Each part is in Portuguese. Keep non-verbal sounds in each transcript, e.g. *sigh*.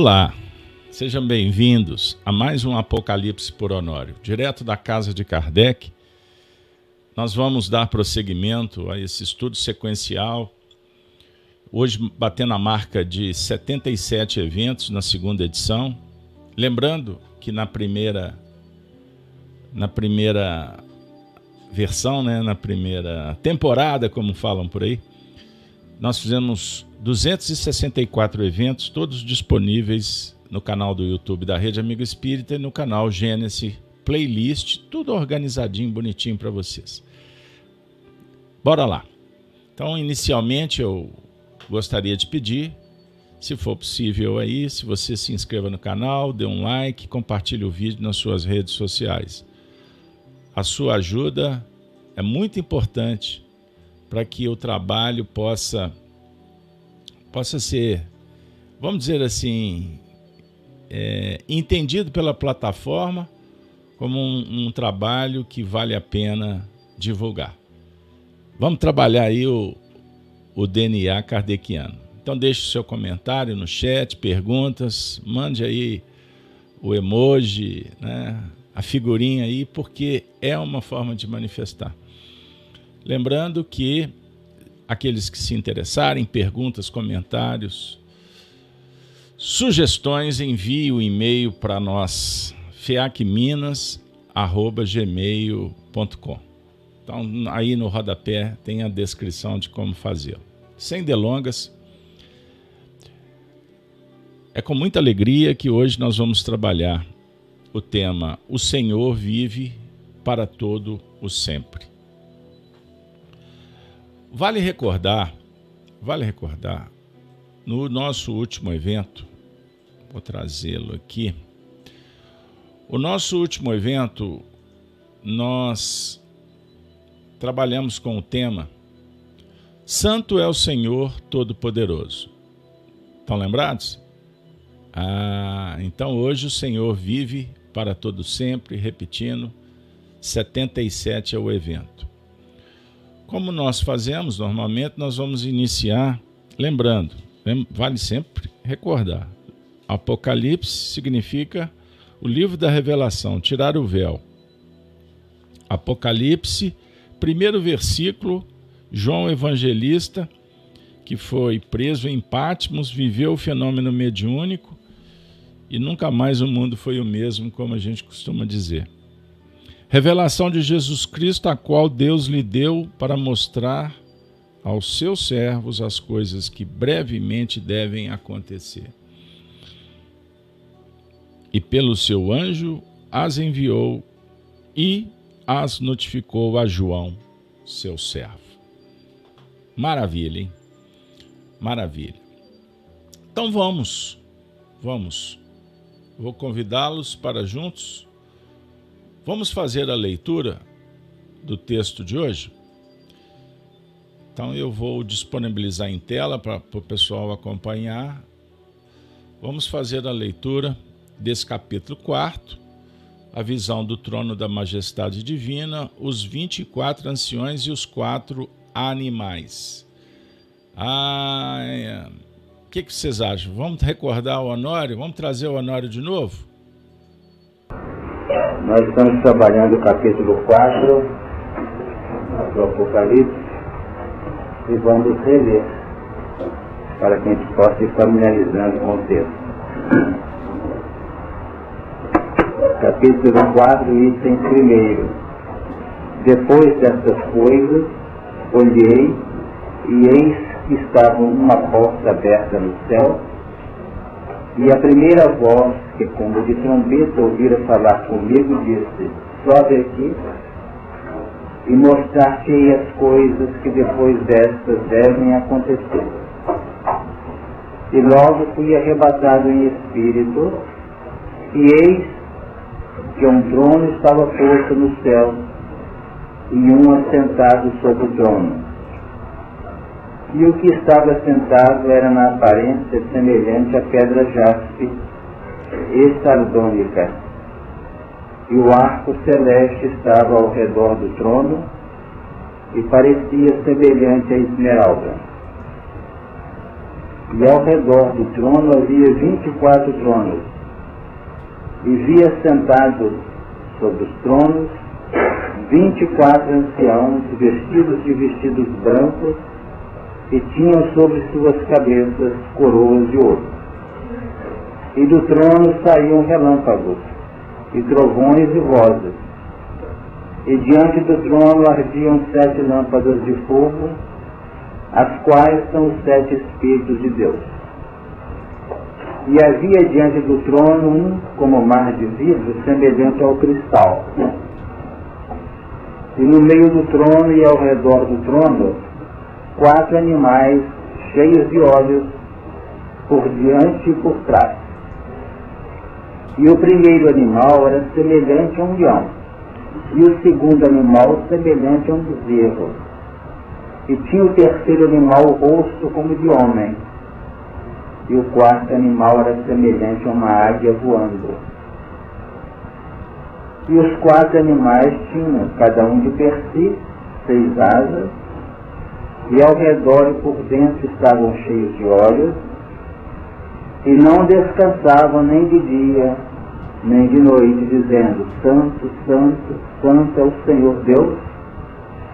Olá, sejam bem-vindos a mais um Apocalipse por Honório, direto da casa de Kardec. Nós vamos dar prosseguimento a esse estudo sequencial. Hoje, batendo a marca de 77 eventos na segunda edição. Lembrando que na primeira, na primeira versão, né, na primeira temporada, como falam por aí, nós fizemos 264 eventos, todos disponíveis no canal do YouTube da Rede Amigo Espírita e no canal Gênesis Playlist, tudo organizadinho, bonitinho para vocês. Bora lá. Então, inicialmente eu gostaria de pedir, se for possível aí, se você se inscreva no canal, dê um like, compartilhe o vídeo nas suas redes sociais. A sua ajuda é muito importante para que o trabalho possa possa ser, vamos dizer assim, é, entendido pela plataforma como um, um, trabalho que vale a pena divulgar. Vamos trabalhar aí o, o DNA kardeciano. Então deixe o seu comentário no chat, perguntas, mande aí o emoji, né, a figurinha aí, porque é uma forma de manifestar. Lembrando que aqueles que se interessarem, perguntas, comentários, sugestões, envie o e-mail para nós, feacminas.gmail.com. Então, aí no rodapé tem a descrição de como fazê-lo. Sem delongas, é com muita alegria que hoje nós vamos trabalhar o tema O Senhor vive para todo o sempre. Vale recordar, vale recordar, no nosso último evento, vou trazê-lo aqui. O nosso último evento, nós trabalhamos com o tema Santo é o Senhor Todo-Poderoso. Estão lembrados? Ah, então hoje o Senhor vive para todo sempre, repetindo, 77 é o evento. Como nós fazemos normalmente, nós vamos iniciar lembrando, vale sempre recordar. Apocalipse significa o livro da revelação, tirar o véu. Apocalipse, primeiro versículo, João Evangelista, que foi preso em Patmos, viveu o fenômeno mediúnico e nunca mais o mundo foi o mesmo, como a gente costuma dizer. Revelação de Jesus Cristo, a qual Deus lhe deu para mostrar aos seus servos as coisas que brevemente devem acontecer. E pelo seu anjo as enviou e as notificou a João, seu servo. Maravilha, hein? Maravilha. Então vamos, vamos. Vou convidá-los para juntos Vamos fazer a leitura do texto de hoje? Então eu vou disponibilizar em tela para o pessoal acompanhar. Vamos fazer a leitura desse capítulo 4, a visão do trono da majestade divina, os 24 anciões e os quatro animais. Ah, o que, que vocês acham? Vamos recordar o Honório? Vamos trazer o Honório de novo? Nós estamos trabalhando o capítulo 4 do Apocalipse e vamos reler para que a gente possa ir familiarizando com o texto. Capítulo 4, item 1. Depois destas coisas, olhei e eis que estava uma porta aberta no céu e a primeira voz que, como de trombeta, ouvira falar comigo, disse: Sobe aqui e mostrar-te as coisas que depois destas devem acontecer. E logo fui arrebatado em espírito, e eis que um trono estava posto no céu, e um assentado sobre o trono e o que estava sentado era na aparência semelhante à pedra jaspe e sardônica. E o arco celeste estava ao redor do trono e parecia semelhante à esmeralda. E ao redor do trono havia vinte e quatro tronos. E via sentados sobre os tronos vinte e quatro anciãos vestidos de vestidos brancos e tinham sobre suas cabeças coroas de ouro. E do trono saíam relâmpagos, e trovões e vozes. E diante do trono ardiam sete lâmpadas de fogo, as quais são os sete Espíritos de Deus. E havia diante do trono um como mar de vidro, semelhante ao cristal. E no meio do trono e ao redor do trono, quatro animais cheios de olhos por diante e por trás. E o primeiro animal era semelhante a um leão, e o segundo animal semelhante a um bezerro. E tinha o terceiro animal o rosto como de homem, e o quarto animal era semelhante a uma águia voando. E os quatro animais tinham, cada um de per si, seis asas, e ao redor e por dentro estavam cheios de olhos, e não descansavam nem de dia, nem de noite, dizendo, Santo, Santo, Santo é o Senhor Deus,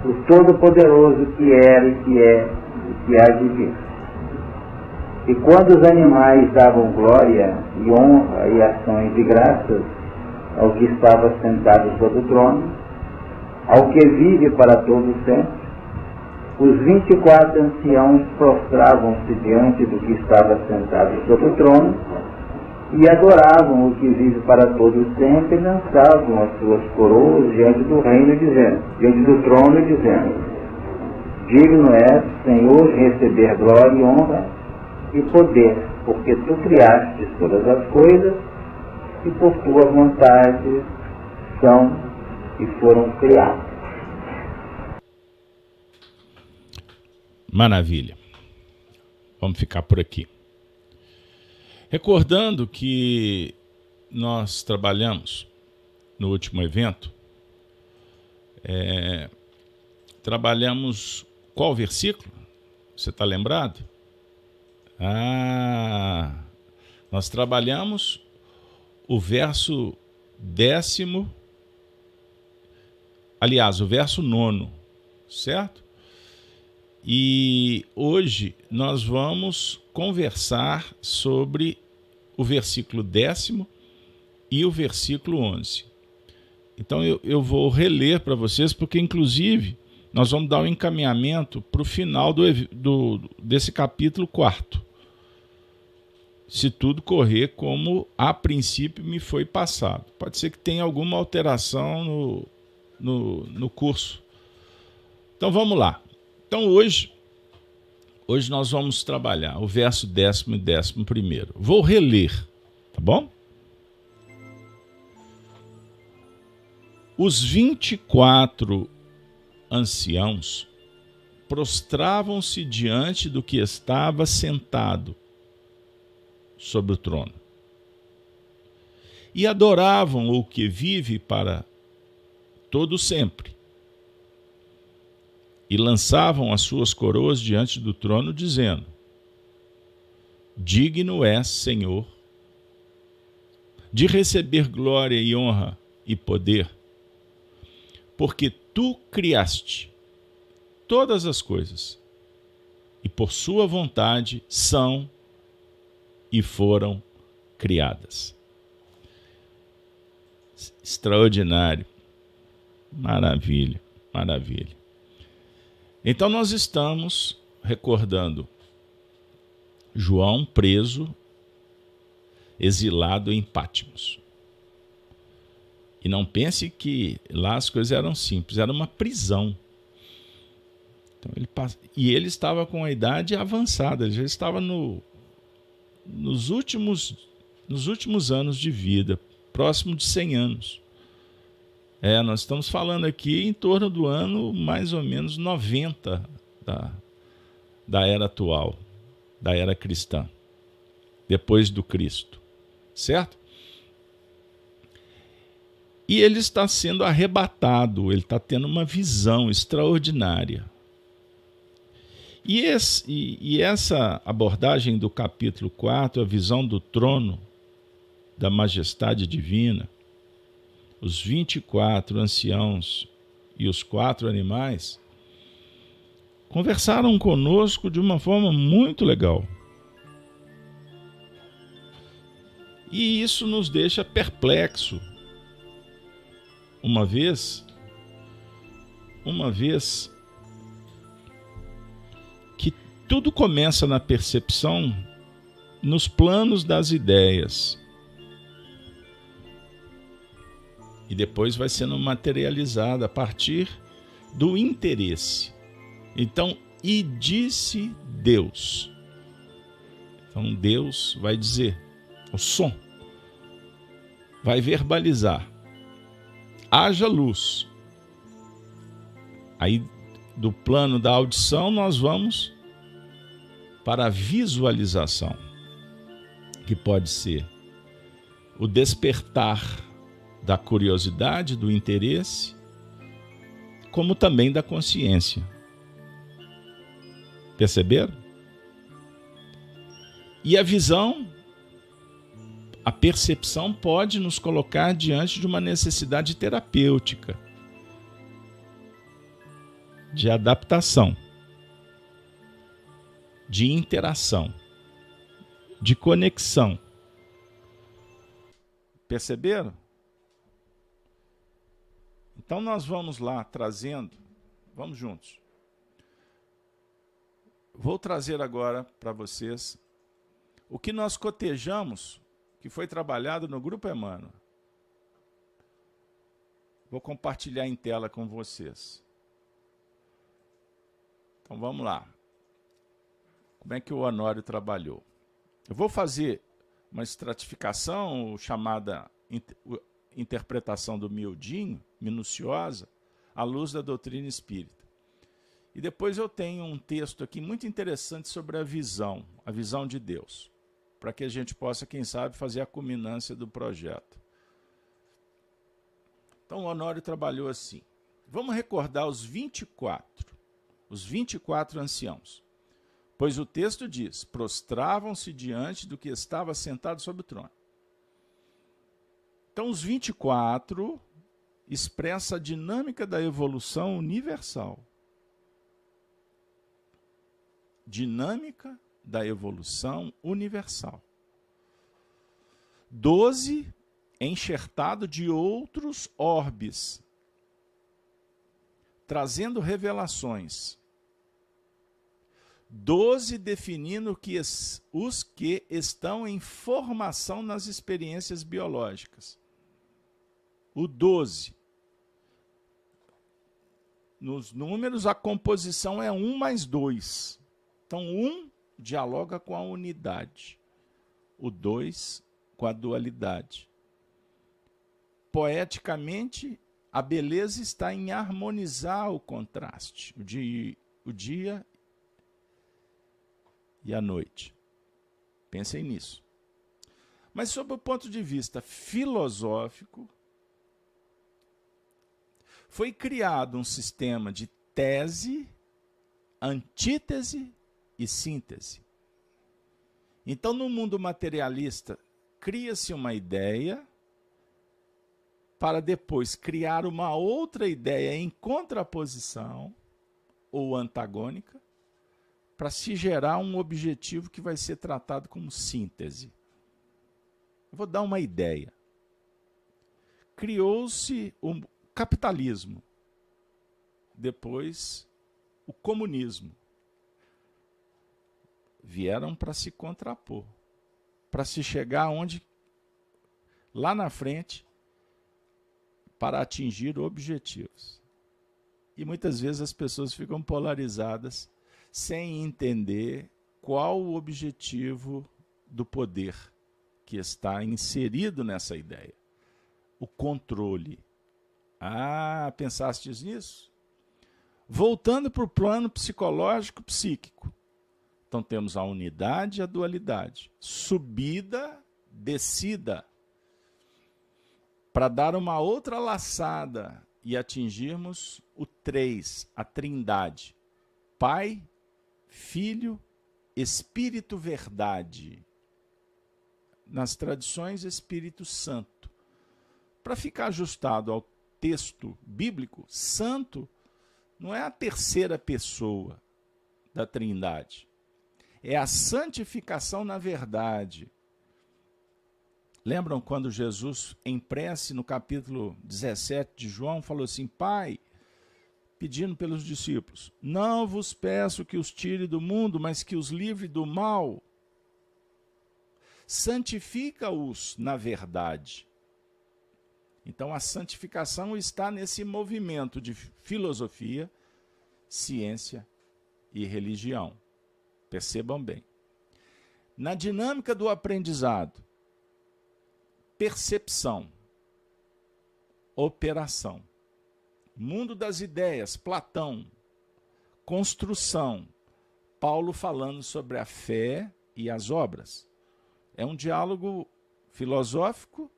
o Todo-Poderoso que era e que é e que há de vir. E quando os animais davam glória e honra e ações de graças ao que estava sentado sobre o trono, ao que vive para todo sempre, os vinte e quatro anciãos prostravam-se diante do que estava sentado sobre o trono e adoravam o que vive para todo sempre e lançavam as suas coroas diante do reino, dizendo, diante do trono, dizendo, digno é, Senhor, receber glória e honra e poder, porque tu criaste todas as coisas e por tua vontade são e foram criados. Maravilha. Vamos ficar por aqui. Recordando que nós trabalhamos no último evento, é, trabalhamos qual versículo? Você está lembrado? Ah, nós trabalhamos o verso décimo, aliás, o verso nono, certo? E hoje nós vamos conversar sobre o versículo décimo e o versículo 11. Então eu, eu vou reler para vocês, porque inclusive nós vamos dar um encaminhamento para o final do, do, desse capítulo quarto. Se tudo correr como a princípio me foi passado. Pode ser que tenha alguma alteração no, no, no curso. Então vamos lá. Então hoje, hoje nós vamos trabalhar o verso décimo e décimo primeiro. Vou reler, tá bom? Os vinte e quatro anciãos prostravam-se diante do que estava sentado sobre o trono e adoravam o que vive para todo sempre e lançavam as suas coroas diante do trono, dizendo: Digno és, Senhor, de receber glória e honra e poder, porque tu criaste todas as coisas, e por sua vontade são e foram criadas. Extraordinário. Maravilha, maravilha. Então nós estamos recordando João preso, exilado em Pátimos. E não pense que lá as coisas eram simples, era uma prisão. Então ele passa, e ele estava com a idade avançada, ele já estava no, nos, últimos, nos últimos anos de vida, próximo de 100 anos. É, nós estamos falando aqui em torno do ano mais ou menos 90 da, da era atual, da era cristã, depois do Cristo, certo? E ele está sendo arrebatado, ele está tendo uma visão extraordinária. E, esse, e, e, essa abordagem do capítulo 4, a visão do trono da majestade divina, os 24 anciãos e os quatro animais, conversaram conosco de uma forma muito legal. E isso nos deixa perplexo. Uma vez, uma vez que tudo começa na percepção, nos planos das ideias. E depois vai sendo materializada a partir do interesse. Então, e disse Deus. Então Deus vai dizer, o som vai verbalizar. Haja luz. Aí do plano da audição nós vamos para a visualização, que pode ser o despertar da curiosidade, do interesse, como também da consciência. Perceberam? E a visão, a percepção pode nos colocar diante de uma necessidade terapêutica, de adaptação, de interação, de conexão. Perceberam? Então nós vamos lá trazendo, vamos juntos. Vou trazer agora para vocês o que nós cotejamos, que foi trabalhado no Grupo Emmanuel. Vou compartilhar em tela com vocês. Então vamos lá. Como é que o Honório trabalhou? Eu vou fazer uma estratificação chamada interpretação do miudinho, minuciosa, à luz da doutrina espírita. E depois eu tenho um texto aqui muito interessante sobre a visão, a visão de Deus, para que a gente possa, quem sabe, fazer a culminância do projeto. Então o Honório trabalhou assim. Vamos recordar os 24, os 24 anciãos. Pois o texto diz: prostravam-se diante do que estava sentado sobre o trono. Então, os 24 expressa a dinâmica da evolução universal dinâmica da evolução universal. Doze enxertado de outros orbes, trazendo revelações. Doze definindo que os que estão em formação nas experiências biológicas. O doze. Nos números, a composição é um mais dois. Então, um dialoga com a unidade, o dois com a dualidade. Poeticamente, a beleza está em harmonizar o contraste, o dia, o dia e a noite. Pensem nisso. Mas, sob o ponto de vista filosófico, foi criado um sistema de tese, antítese e síntese. Então, no mundo materialista, cria-se uma ideia para depois criar uma outra ideia em contraposição ou antagônica para se gerar um objetivo que vai ser tratado como síntese. Eu vou dar uma ideia. Criou-se capitalismo, depois o comunismo vieram para se contrapor, para se chegar onde lá na frente para atingir objetivos. E muitas vezes as pessoas ficam polarizadas sem entender qual o objetivo do poder que está inserido nessa ideia. O controle. Ah, pensastes nisso? Voltando para o plano psicológico psíquico. Então temos a unidade e a dualidade. Subida, descida. Para dar uma outra laçada e atingirmos o três, a trindade. Pai, Filho, Espírito Verdade. Nas tradições, Espírito Santo. Para ficar ajustado ao texto bíblico, santo não é a terceira pessoa da Trindade. É a santificação na verdade. Lembram quando Jesus, em prece, no capítulo 17 de João, falou assim: Pai, pedindo pelos discípulos: Não vos peço que os tire do mundo, mas que os livre do mal. Santifica-os na verdade. Então a santificação está nesse movimento de filosofia, ciência e religião. Percebam bem. Na dinâmica do aprendizado, percepção, operação, mundo das ideias, Platão, construção, Paulo falando sobre a fé e as obras. É um diálogo filosófico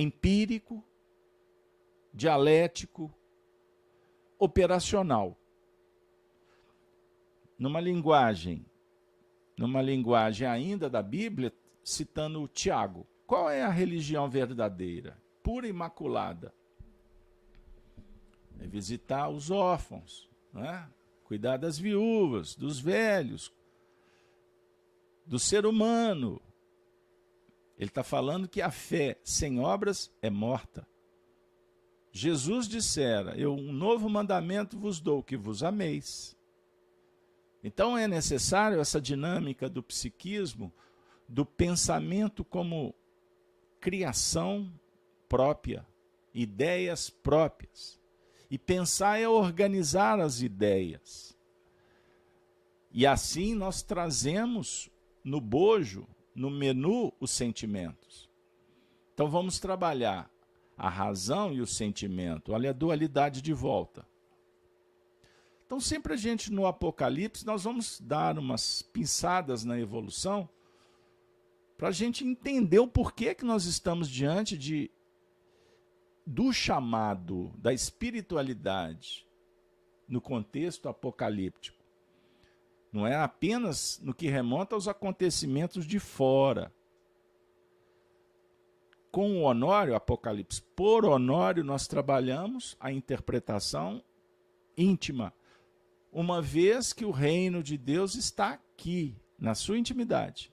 empírico, dialético, operacional. Numa linguagem, numa linguagem ainda da Bíblia, citando o Tiago. Qual é a religião verdadeira? Pura e imaculada. É visitar os órfãos, né? cuidar das viúvas, dos velhos, do ser humano, ele está falando que a fé sem obras é morta. Jesus dissera: Eu um novo mandamento vos dou, que vos ameis. Então é necessário essa dinâmica do psiquismo, do pensamento como criação própria, ideias próprias. E pensar é organizar as ideias. E assim nós trazemos no bojo no menu os sentimentos. Então vamos trabalhar a razão e o sentimento, olha a dualidade de volta. Então sempre a gente no Apocalipse nós vamos dar umas pinçadas na evolução para a gente entender o porquê que nós estamos diante de do chamado da espiritualidade no contexto apocalíptico. Não é apenas no que remonta aos acontecimentos de fora. Com o Honório, Apocalipse, por Honório, nós trabalhamos a interpretação íntima, uma vez que o reino de Deus está aqui, na sua intimidade.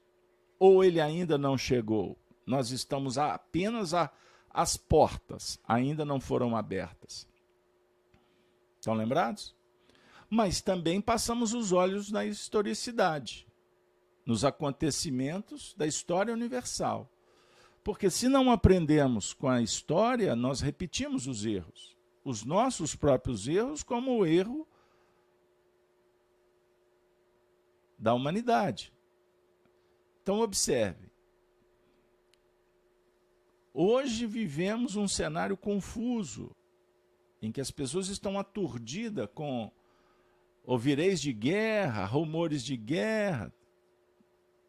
Ou ele ainda não chegou, nós estamos apenas a, as portas, ainda não foram abertas. Estão lembrados? Mas também passamos os olhos na historicidade, nos acontecimentos da história universal. Porque se não aprendemos com a história, nós repetimos os erros. Os nossos próprios erros, como o erro da humanidade. Então, observe. Hoje vivemos um cenário confuso, em que as pessoas estão aturdidas com Ouvireis de guerra, rumores de guerra.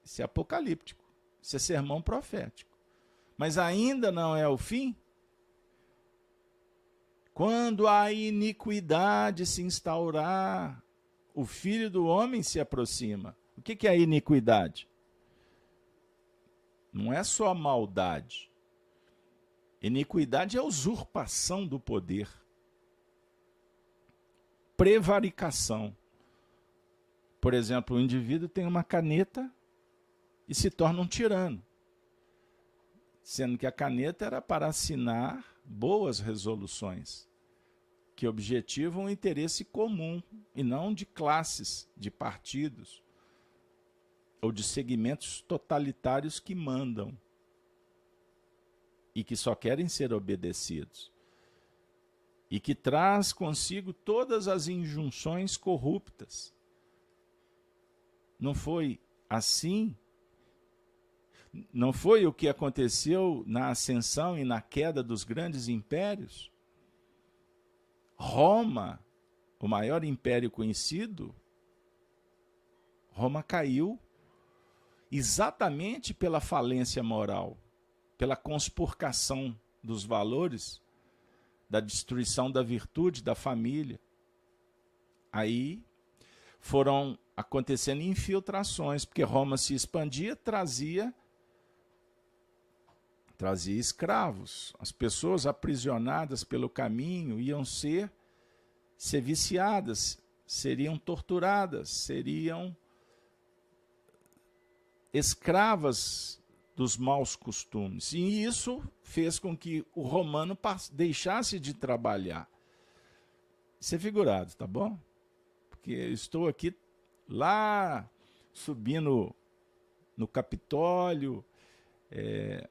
Isso é apocalíptico. Isso é sermão profético. Mas ainda não é o fim? Quando a iniquidade se instaurar, o filho do homem se aproxima. O que é a iniquidade? Não é só maldade. Iniquidade é usurpação do poder prevaricação. Por exemplo, o indivíduo tem uma caneta e se torna um tirano, sendo que a caneta era para assinar boas resoluções que objetivam o interesse comum e não de classes, de partidos ou de segmentos totalitários que mandam e que só querem ser obedecidos e que traz consigo todas as injunções corruptas. Não foi assim? Não foi o que aconteceu na ascensão e na queda dos grandes impérios? Roma, o maior império conhecido, Roma caiu exatamente pela falência moral, pela conspurcação dos valores da destruição da virtude da família. Aí foram acontecendo infiltrações, porque Roma se expandia, trazia trazia escravos. As pessoas aprisionadas pelo caminho iam ser ser viciadas, seriam torturadas, seriam escravas dos maus costumes. E isso fez com que o romano deixasse de trabalhar. Isso é figurado, tá bom? Porque eu estou aqui lá subindo no Capitólio, é,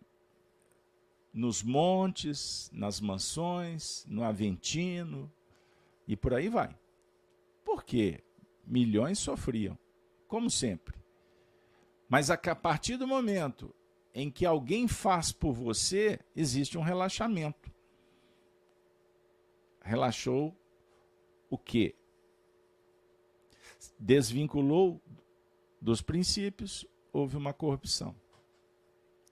nos montes, nas mansões, no Aventino e por aí vai. Por quê? Milhões sofriam, como sempre. Mas a partir do momento em que alguém faz por você, existe um relaxamento. Relaxou o quê? Desvinculou dos princípios, houve uma corrupção.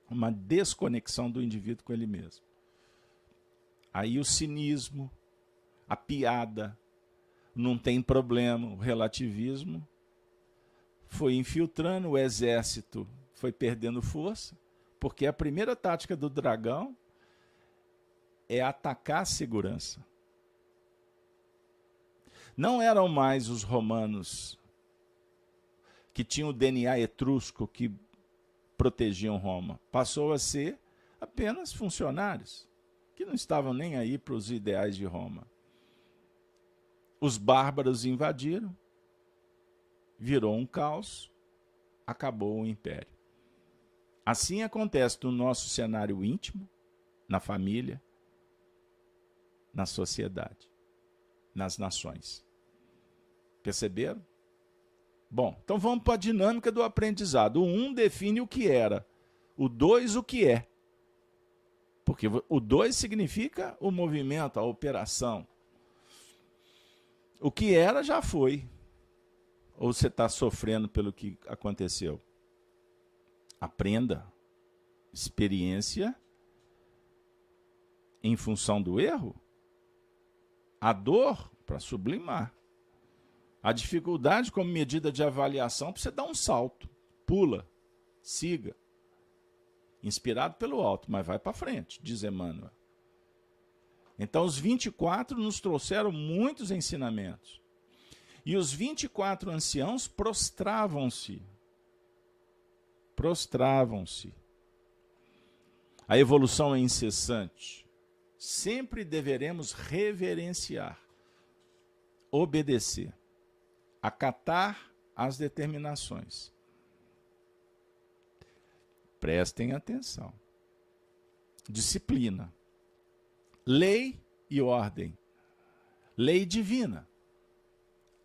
Uma desconexão do indivíduo com ele mesmo. Aí o cinismo, a piada, não tem problema, o relativismo foi infiltrando, o exército foi perdendo força, porque a primeira tática do dragão é atacar a segurança. Não eram mais os romanos que tinham o DNA etrusco que protegiam Roma. Passou a ser apenas funcionários que não estavam nem aí para os ideais de Roma. Os bárbaros invadiram, virou um caos, acabou o império. Assim acontece no nosso cenário íntimo, na família, na sociedade, nas nações. Perceberam? Bom, então vamos para a dinâmica do aprendizado. O 1 um define o que era, o 2 o que é. Porque o 2 significa o movimento, a operação. O que era já foi. Ou você está sofrendo pelo que aconteceu? Aprenda. Experiência em função do erro. A dor para sublimar. A dificuldade como medida de avaliação para você dar um salto. Pula. Siga. Inspirado pelo alto, mas vai para frente, diz Emmanuel. Então, os 24 nos trouxeram muitos ensinamentos. E os 24 anciãos prostravam-se. Prostravam-se. A evolução é incessante. Sempre deveremos reverenciar, obedecer, acatar as determinações. Prestem atenção. Disciplina. Lei e ordem. Lei divina.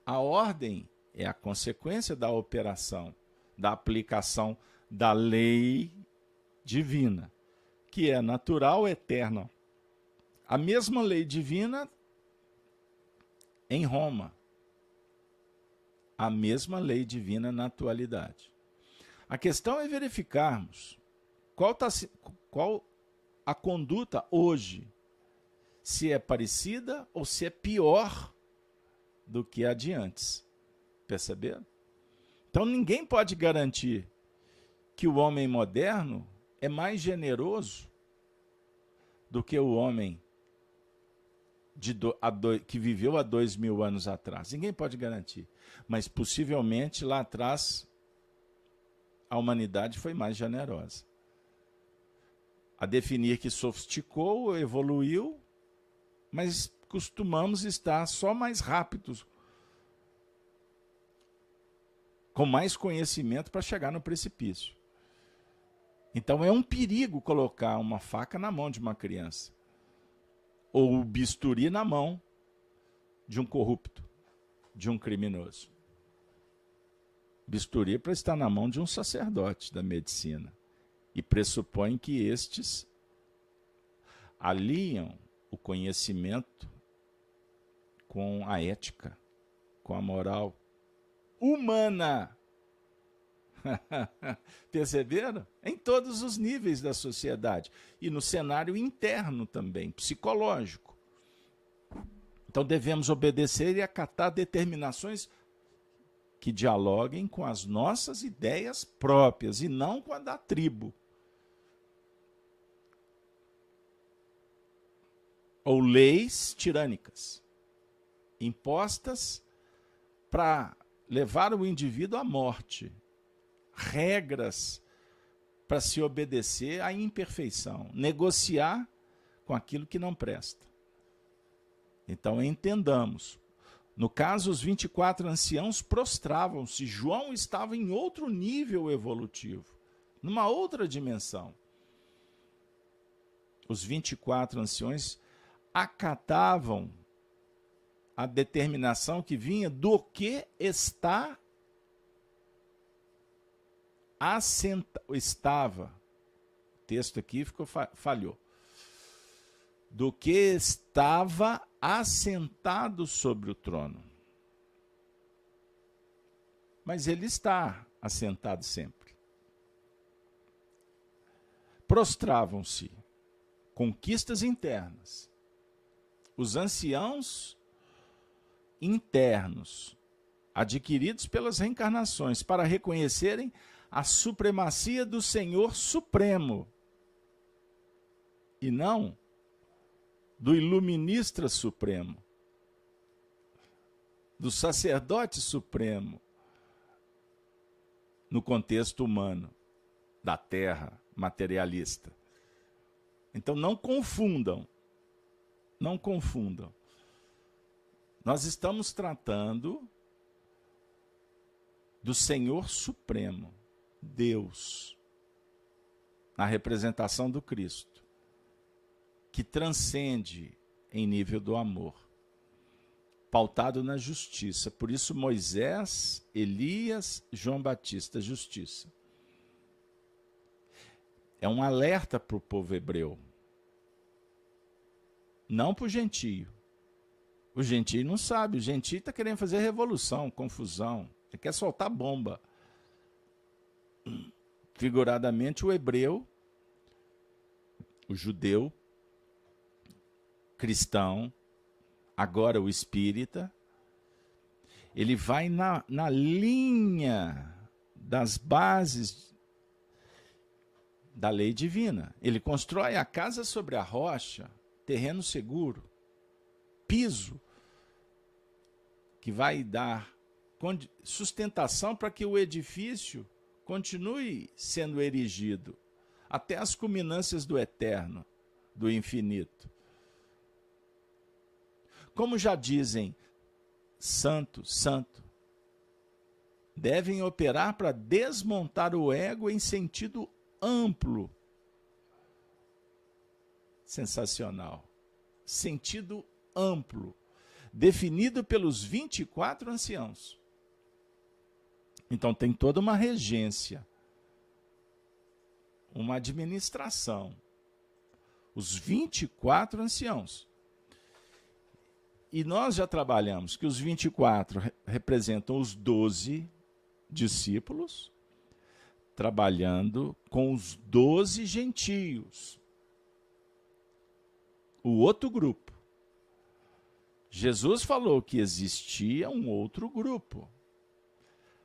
A ordem é a consequência da operação, da aplicação da lei divina, que é natural, eterna. A mesma lei divina em Roma. A mesma lei divina na atualidade. A questão é verificarmos qual, tá, qual a conduta hoje se é parecida ou se é pior do que a de antes. Perceberam? Então ninguém pode garantir que o homem moderno é mais generoso do que o homem do, do, que viveu há dois mil anos atrás. Ninguém pode garantir. Mas possivelmente lá atrás a humanidade foi mais generosa. A definir que sofisticou, evoluiu, mas costumamos estar só mais rápidos, com mais conhecimento para chegar no precipício. Então é um perigo colocar uma faca na mão de uma criança ou o bisturi na mão de um corrupto, de um criminoso. Bisturi para estar na mão de um sacerdote da medicina e pressupõe que estes aliam o conhecimento com a ética, com a moral humana. *laughs* Perceberam? Em todos os níveis da sociedade e no cenário interno também, psicológico. Então devemos obedecer e acatar determinações que dialoguem com as nossas ideias próprias e não com a da tribo. Ou leis tirânicas, impostas para levar o indivíduo à morte. Regras para se obedecer à imperfeição, negociar com aquilo que não presta. Então entendamos. No caso, os 24 anciãos prostravam-se. João estava em outro nível evolutivo, numa outra dimensão. Os 24 anciões acatavam a determinação que vinha do que está assenta, estava. O texto aqui ficou falhou. Do que estava assentado sobre o trono. Mas ele está assentado sempre. Prostravam-se conquistas internas. Os anciãos internos, adquiridos pelas reencarnações, para reconhecerem a supremacia do Senhor Supremo e não do Iluminista Supremo, do Sacerdote Supremo, no contexto humano, da terra materialista. Então não confundam, não confundam. Nós estamos tratando do Senhor Supremo, Deus, na representação do Cristo, que transcende em nível do amor, pautado na justiça. Por isso, Moisés, Elias, João Batista, justiça. É um alerta para o povo hebreu, não para o gentio o gentio não sabe. O gentio está querendo fazer revolução, confusão. Ele quer soltar bomba. Figuradamente, o hebreu, o judeu, cristão, agora o espírita, ele vai na, na linha das bases da lei divina. Ele constrói a casa sobre a rocha, terreno seguro piso que vai dar sustentação para que o edifício continue sendo erigido até as culminâncias do eterno, do infinito. Como já dizem, santo, santo, devem operar para desmontar o ego em sentido amplo. Sensacional. Sentido amplo, definido pelos 24 anciãos. Então tem toda uma regência, uma administração. Os 24 anciãos. E nós já trabalhamos que os 24 representam os 12 discípulos, trabalhando com os 12 gentios. O outro grupo. Jesus falou que existia um outro grupo.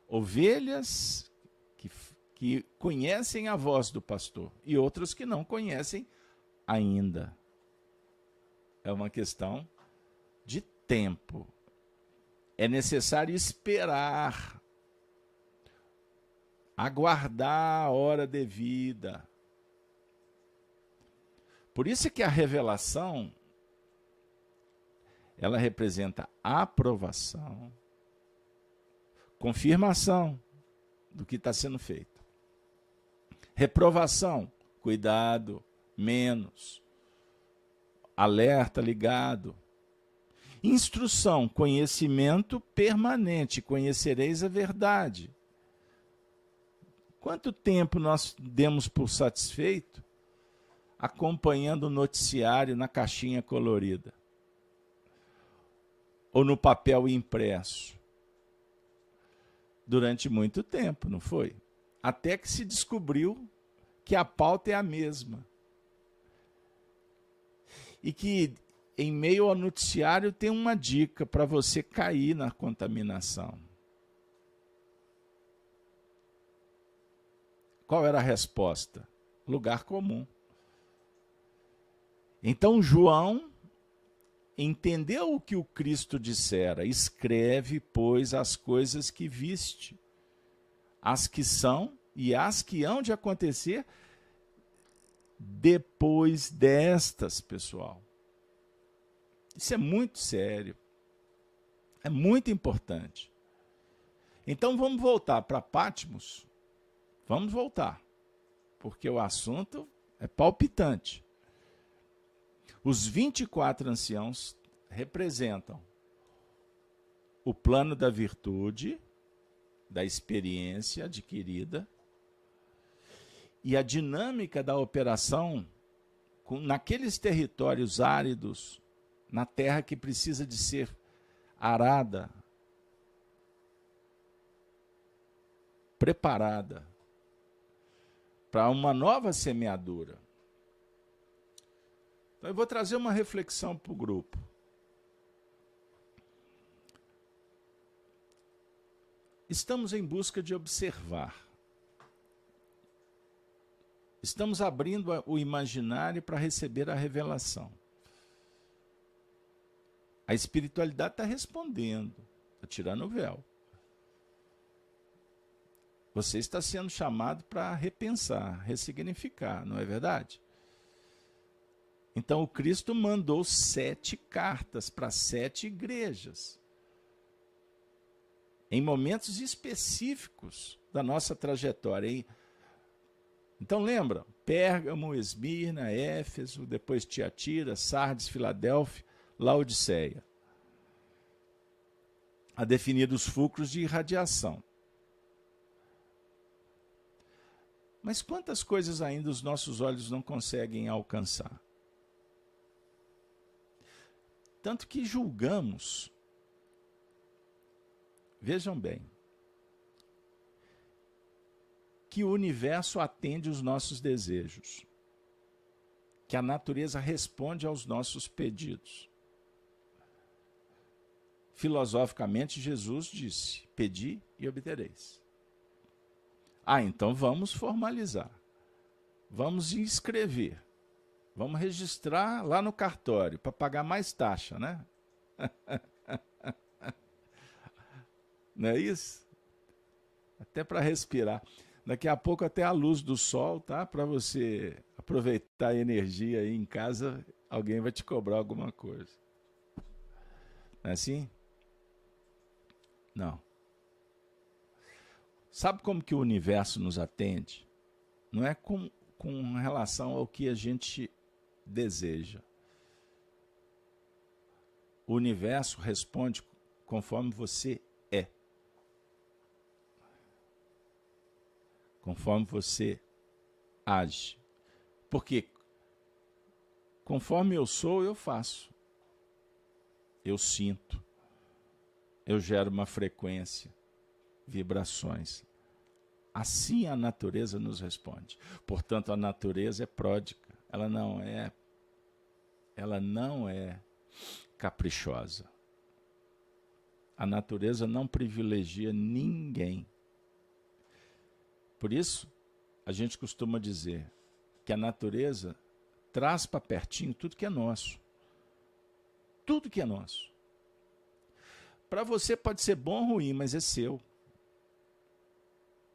Ovelhas que, que conhecem a voz do pastor e outras que não conhecem ainda. É uma questão de tempo. É necessário esperar, aguardar a hora devida. Por isso que a revelação ela representa aprovação, confirmação do que está sendo feito. Reprovação, cuidado, menos. Alerta, ligado. Instrução, conhecimento permanente, conhecereis a verdade. Quanto tempo nós demos por satisfeito acompanhando o noticiário na caixinha colorida? ou no papel impresso? durante muito tempo, não foi? Até que se descobriu que a pauta é a mesma. E que em meio ao noticiário tem uma dica para você cair na contaminação. Qual era a resposta? Lugar comum. Então João entendeu o que o Cristo dissera: escreve, pois, as coisas que viste, as que são e as que hão de acontecer depois destas, pessoal. Isso é muito sério. É muito importante. Então vamos voltar para Patmos. Vamos voltar. Porque o assunto é palpitante. Os 24 anciãos representam o plano da virtude, da experiência adquirida e a dinâmica da operação naqueles territórios áridos, na terra que precisa de ser arada, preparada para uma nova semeadura. Então, eu vou trazer uma reflexão para o grupo. Estamos em busca de observar. Estamos abrindo o imaginário para receber a revelação. A espiritualidade está respondendo, está tirando o véu. Você está sendo chamado para repensar, ressignificar, não é verdade? Então o Cristo mandou sete cartas para sete igrejas. Em momentos específicos da nossa trajetória. Então lembra, Pérgamo, Esmirna, Éfeso, depois Tiatira, Sardes, Filadélfia, Laodiceia. A definir os fulcros de irradiação. Mas quantas coisas ainda os nossos olhos não conseguem alcançar? Tanto que julgamos. Vejam bem. Que o universo atende os nossos desejos. Que a natureza responde aos nossos pedidos. Filosoficamente, Jesus disse: Pedi e obtereis. Ah, então vamos formalizar. Vamos inscrever. Vamos registrar lá no cartório para pagar mais taxa, né? *laughs* Não é isso? Até para respirar. Daqui a pouco até a luz do sol, tá? Para você aproveitar a energia aí em casa, alguém vai te cobrar alguma coisa. Não é assim? Não. Sabe como que o universo nos atende? Não é com, com relação ao que a gente deseja. O universo responde conforme você é. Conforme você age. Porque conforme eu sou, eu faço. Eu sinto. Eu gero uma frequência, vibrações. Assim a natureza nos responde. Portanto, a natureza é pródica ela não é ela não é caprichosa. A natureza não privilegia ninguém. Por isso, a gente costuma dizer que a natureza traz para pertinho tudo que é nosso. Tudo que é nosso. Para você pode ser bom ou ruim, mas é seu.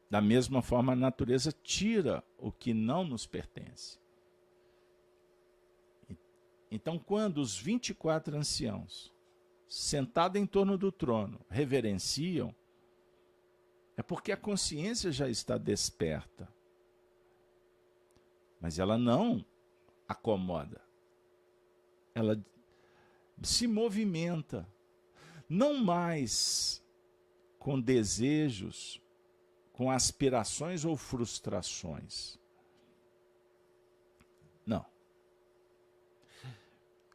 Da mesma forma, a natureza tira o que não nos pertence. Então, quando os 24 anciãos, sentados em torno do trono, reverenciam, é porque a consciência já está desperta. Mas ela não acomoda. Ela se movimenta. Não mais com desejos, com aspirações ou frustrações. Não.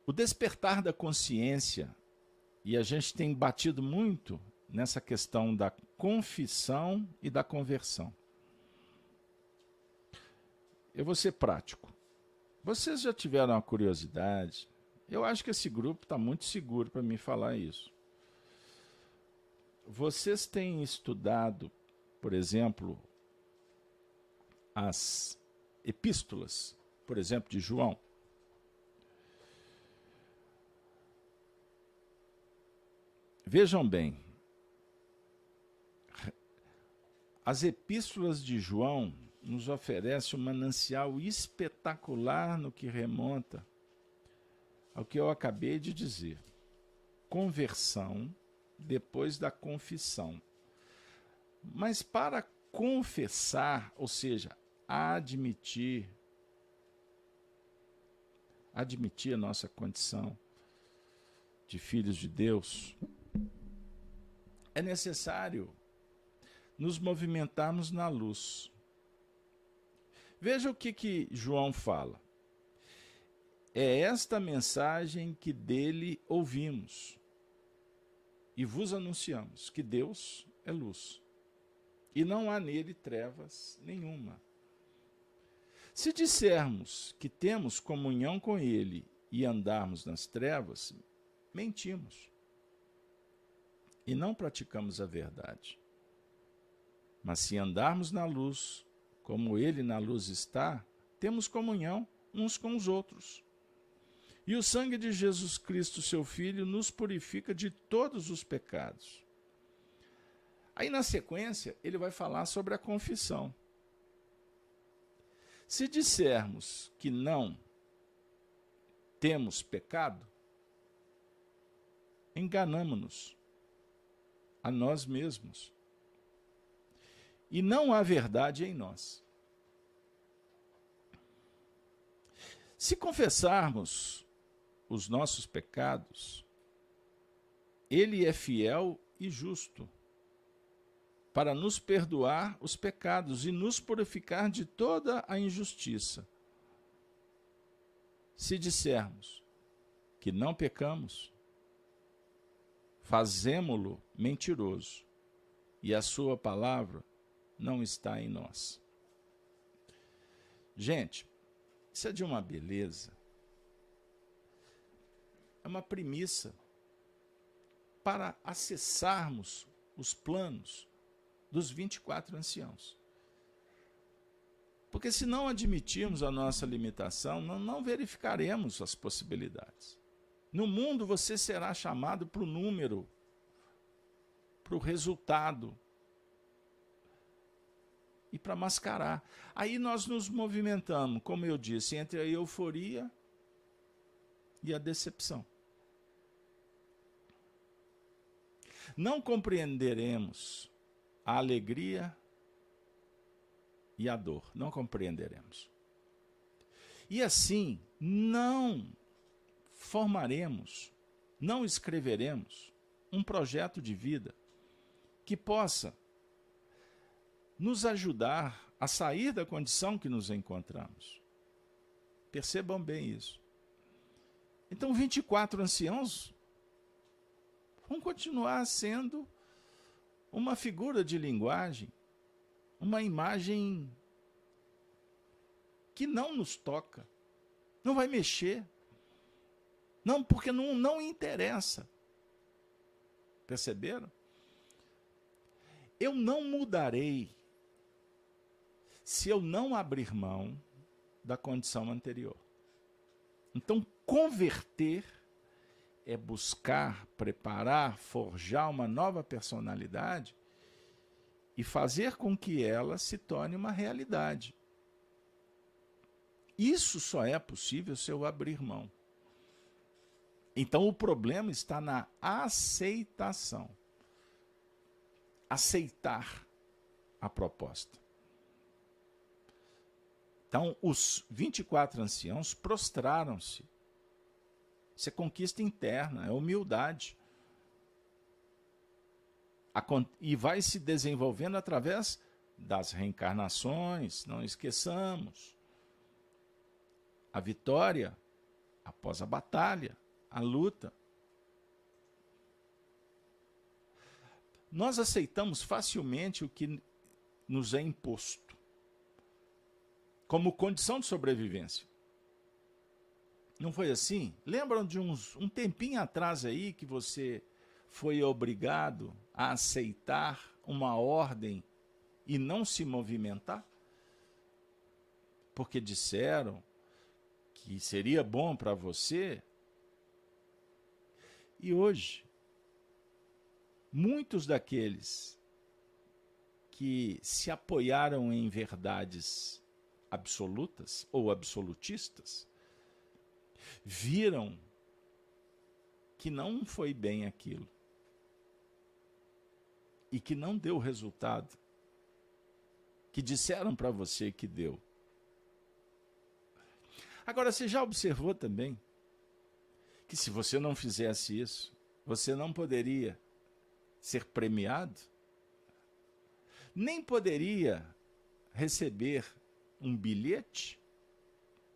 O despertar da consciência, e a gente tem batido muito nessa questão da confissão e da conversão. Eu vou ser prático. Vocês já tiveram uma curiosidade? Eu acho que esse grupo está muito seguro para me falar isso. Vocês têm estudado, por exemplo, as epístolas, por exemplo, de João, vejam bem, as epístolas de João nos oferecem um manancial espetacular no que remonta ao que eu acabei de dizer. Conversão depois da confissão. Mas para confessar, ou seja, admitir admitir a nossa condição de filhos de Deus, é necessário nos movimentarmos na luz. Veja o que, que João fala. É esta mensagem que dele ouvimos e vos anunciamos: que Deus é luz e não há nele trevas nenhuma. Se dissermos que temos comunhão com ele e andarmos nas trevas, mentimos e não praticamos a verdade. Mas se andarmos na luz, como ele na luz está, temos comunhão uns com os outros. E o sangue de Jesus Cristo, seu Filho, nos purifica de todos os pecados. Aí, na sequência, ele vai falar sobre a confissão. Se dissermos que não temos pecado, enganamos-nos a nós mesmos. E não há verdade em nós. Se confessarmos os nossos pecados, Ele é fiel e justo para nos perdoar os pecados e nos purificar de toda a injustiça. Se dissermos que não pecamos, fazemo-lo mentiroso e a sua palavra não está em nós. Gente, isso é de uma beleza é uma premissa para acessarmos os planos dos 24 anciãos. Porque se não admitirmos a nossa limitação, não, não verificaremos as possibilidades. No mundo você será chamado para o número, para o resultado e para mascarar. Aí nós nos movimentamos, como eu disse, entre a euforia e a decepção. Não compreenderemos a alegria e a dor. Não compreenderemos. E assim, não formaremos, não escreveremos um projeto de vida que possa nos ajudar a sair da condição que nos encontramos. Percebam bem isso. Então, 24 anciãos vão continuar sendo uma figura de linguagem, uma imagem que não nos toca, não vai mexer. Não, porque não, não interessa. Perceberam? Eu não mudarei se eu não abrir mão da condição anterior. Então, converter é buscar, preparar, forjar uma nova personalidade e fazer com que ela se torne uma realidade. Isso só é possível se eu abrir mão. Então o problema está na aceitação. Aceitar a proposta. Então os 24 anciãos prostraram-se isso é conquista interna, é humildade. E vai se desenvolvendo através das reencarnações, não esqueçamos. A vitória após a batalha, a luta. Nós aceitamos facilmente o que nos é imposto como condição de sobrevivência. Não foi assim? Lembram de uns, um tempinho atrás aí que você foi obrigado a aceitar uma ordem e não se movimentar? porque disseram que seria bom para você. E hoje, muitos daqueles que se apoiaram em verdades absolutas ou absolutistas viram que não foi bem aquilo e que não deu resultado que disseram para você que deu. Agora, você já observou também que se você não fizesse isso, você não poderia ser premiado, nem poderia receber um bilhete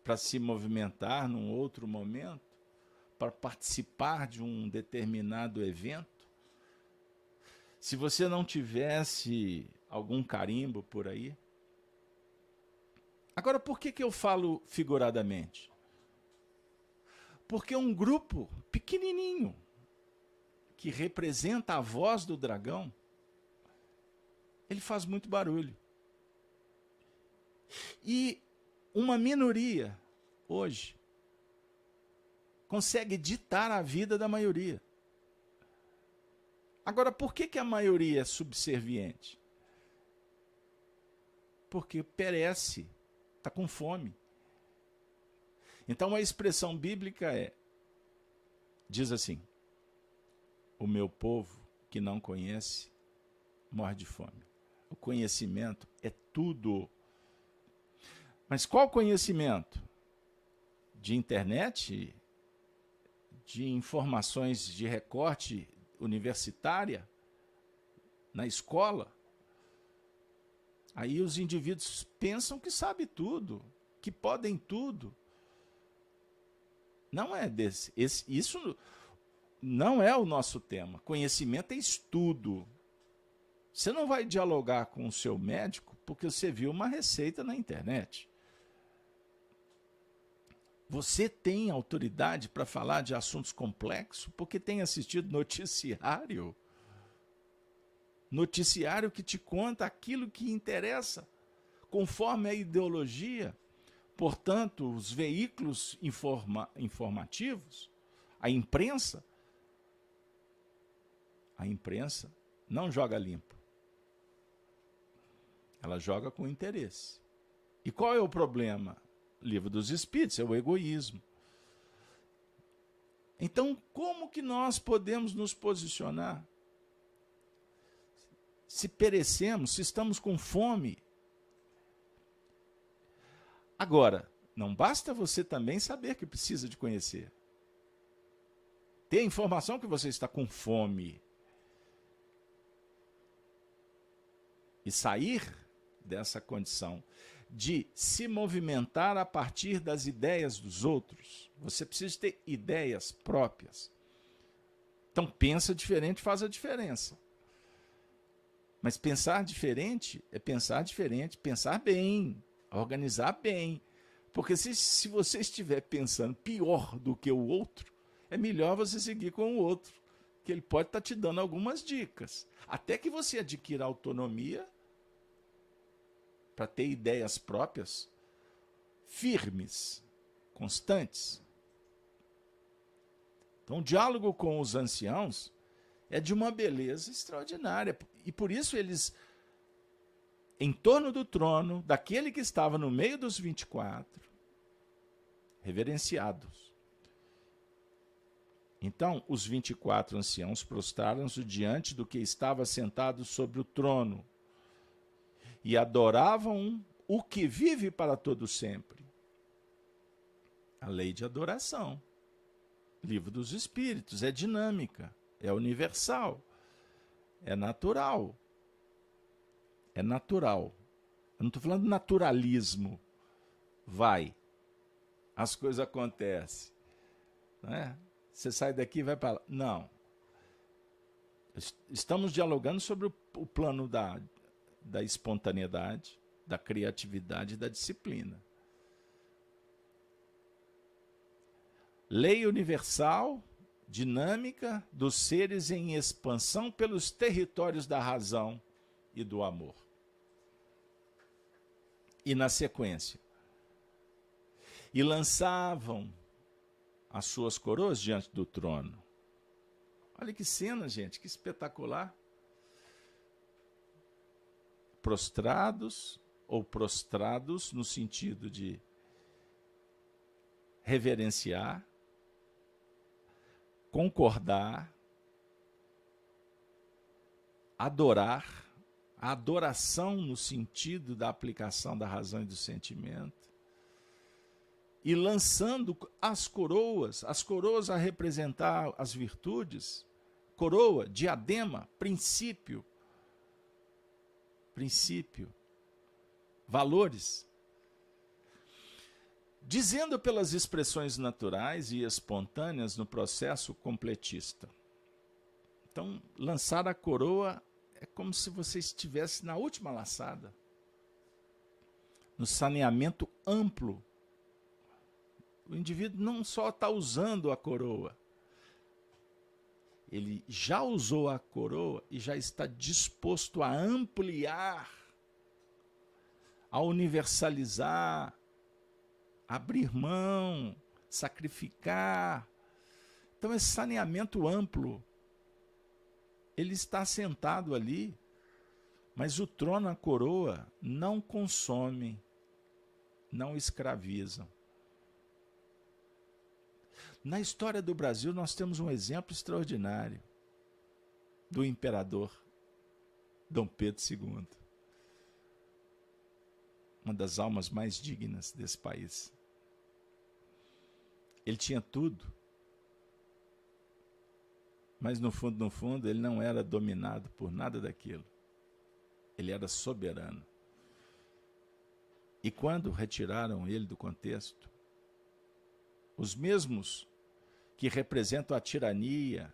para se movimentar num outro momento, para participar de um determinado evento. Se você não tivesse algum carimbo por aí. Agora, por que, que eu falo figuradamente? Porque um grupo pequenininho, que representa a voz do dragão, ele faz muito barulho. E uma minoria, hoje, consegue ditar a vida da maioria. Agora, por que, que a maioria é subserviente? Porque perece, está com fome. Então a expressão bíblica é: diz assim, o meu povo que não conhece morre de fome. O conhecimento é tudo mas qual conhecimento? De internet? De informações de recorte universitária? Na escola? Aí os indivíduos pensam que sabe tudo, que podem tudo. Não é desse. Esse, isso não é o nosso tema. Conhecimento é estudo. Você não vai dialogar com o seu médico porque você viu uma receita na internet. Você tem autoridade para falar de assuntos complexos porque tem assistido noticiário? Noticiário que te conta aquilo que interessa, conforme a ideologia. Portanto, os veículos informa informativos, a imprensa, a imprensa não joga limpo. Ela joga com interesse. E qual é o problema? livro dos Espíritos, é o egoísmo. Então, como que nós podemos nos posicionar? Se perecemos, se estamos com fome. Agora, não basta você também saber que precisa de conhecer. Ter a informação que você está com fome. E sair dessa condição de se movimentar a partir das ideias dos outros. Você precisa ter ideias próprias. Então, pensa diferente faz a diferença. Mas pensar diferente é pensar diferente, pensar bem, organizar bem. Porque se, se você estiver pensando pior do que o outro, é melhor você seguir com o outro, que ele pode estar tá te dando algumas dicas. Até que você adquira autonomia para ter ideias próprias firmes, constantes. Então, o diálogo com os anciãos é de uma beleza extraordinária. E por isso eles, em torno do trono, daquele que estava no meio dos 24, reverenciados. Então, os 24 anciãos prostraram-se diante do que estava sentado sobre o trono e adoravam o que vive para todo sempre. A lei de adoração. Livro dos Espíritos é dinâmica, é universal, é natural. É natural. Eu não estou falando naturalismo. Vai. As coisas acontecem. Né? Você sai daqui e vai para lá. Não. Estamos dialogando sobre o plano da da espontaneidade, da criatividade e da disciplina. Lei universal, dinâmica dos seres em expansão pelos territórios da razão e do amor. E na sequência, e lançavam as suas coroas diante do trono. Olha que cena, gente, que espetacular. Prostrados ou prostrados no sentido de reverenciar, concordar, adorar, a adoração no sentido da aplicação da razão e do sentimento, e lançando as coroas, as coroas a representar as virtudes, coroa, diadema, princípio, princípio, valores. Dizendo pelas expressões naturais e espontâneas no processo completista. Então, lançar a coroa é como se você estivesse na última laçada, no saneamento amplo. O indivíduo não só está usando a coroa, ele já usou a coroa e já está disposto a ampliar, a universalizar, abrir mão, sacrificar. Então, esse saneamento amplo ele está sentado ali, mas o trono, a coroa, não consomem, não escravizam. Na história do Brasil, nós temos um exemplo extraordinário do imperador Dom Pedro II, uma das almas mais dignas desse país. Ele tinha tudo mas no fundo, no fundo, ele não era dominado por nada daquilo. Ele era soberano. E quando retiraram ele do contexto, os mesmos que representam a tirania,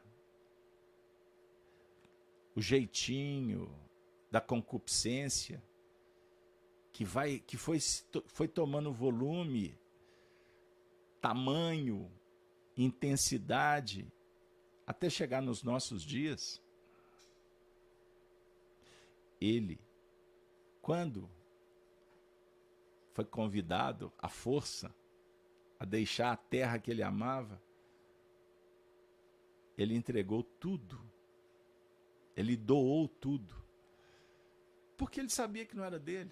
o jeitinho da concupiscência, que vai que foi, foi tomando volume, tamanho, intensidade até chegar nos nossos dias, ele, quando foi convidado à força a deixar a terra que ele amava, ele entregou tudo, ele doou tudo, porque ele sabia que não era dele,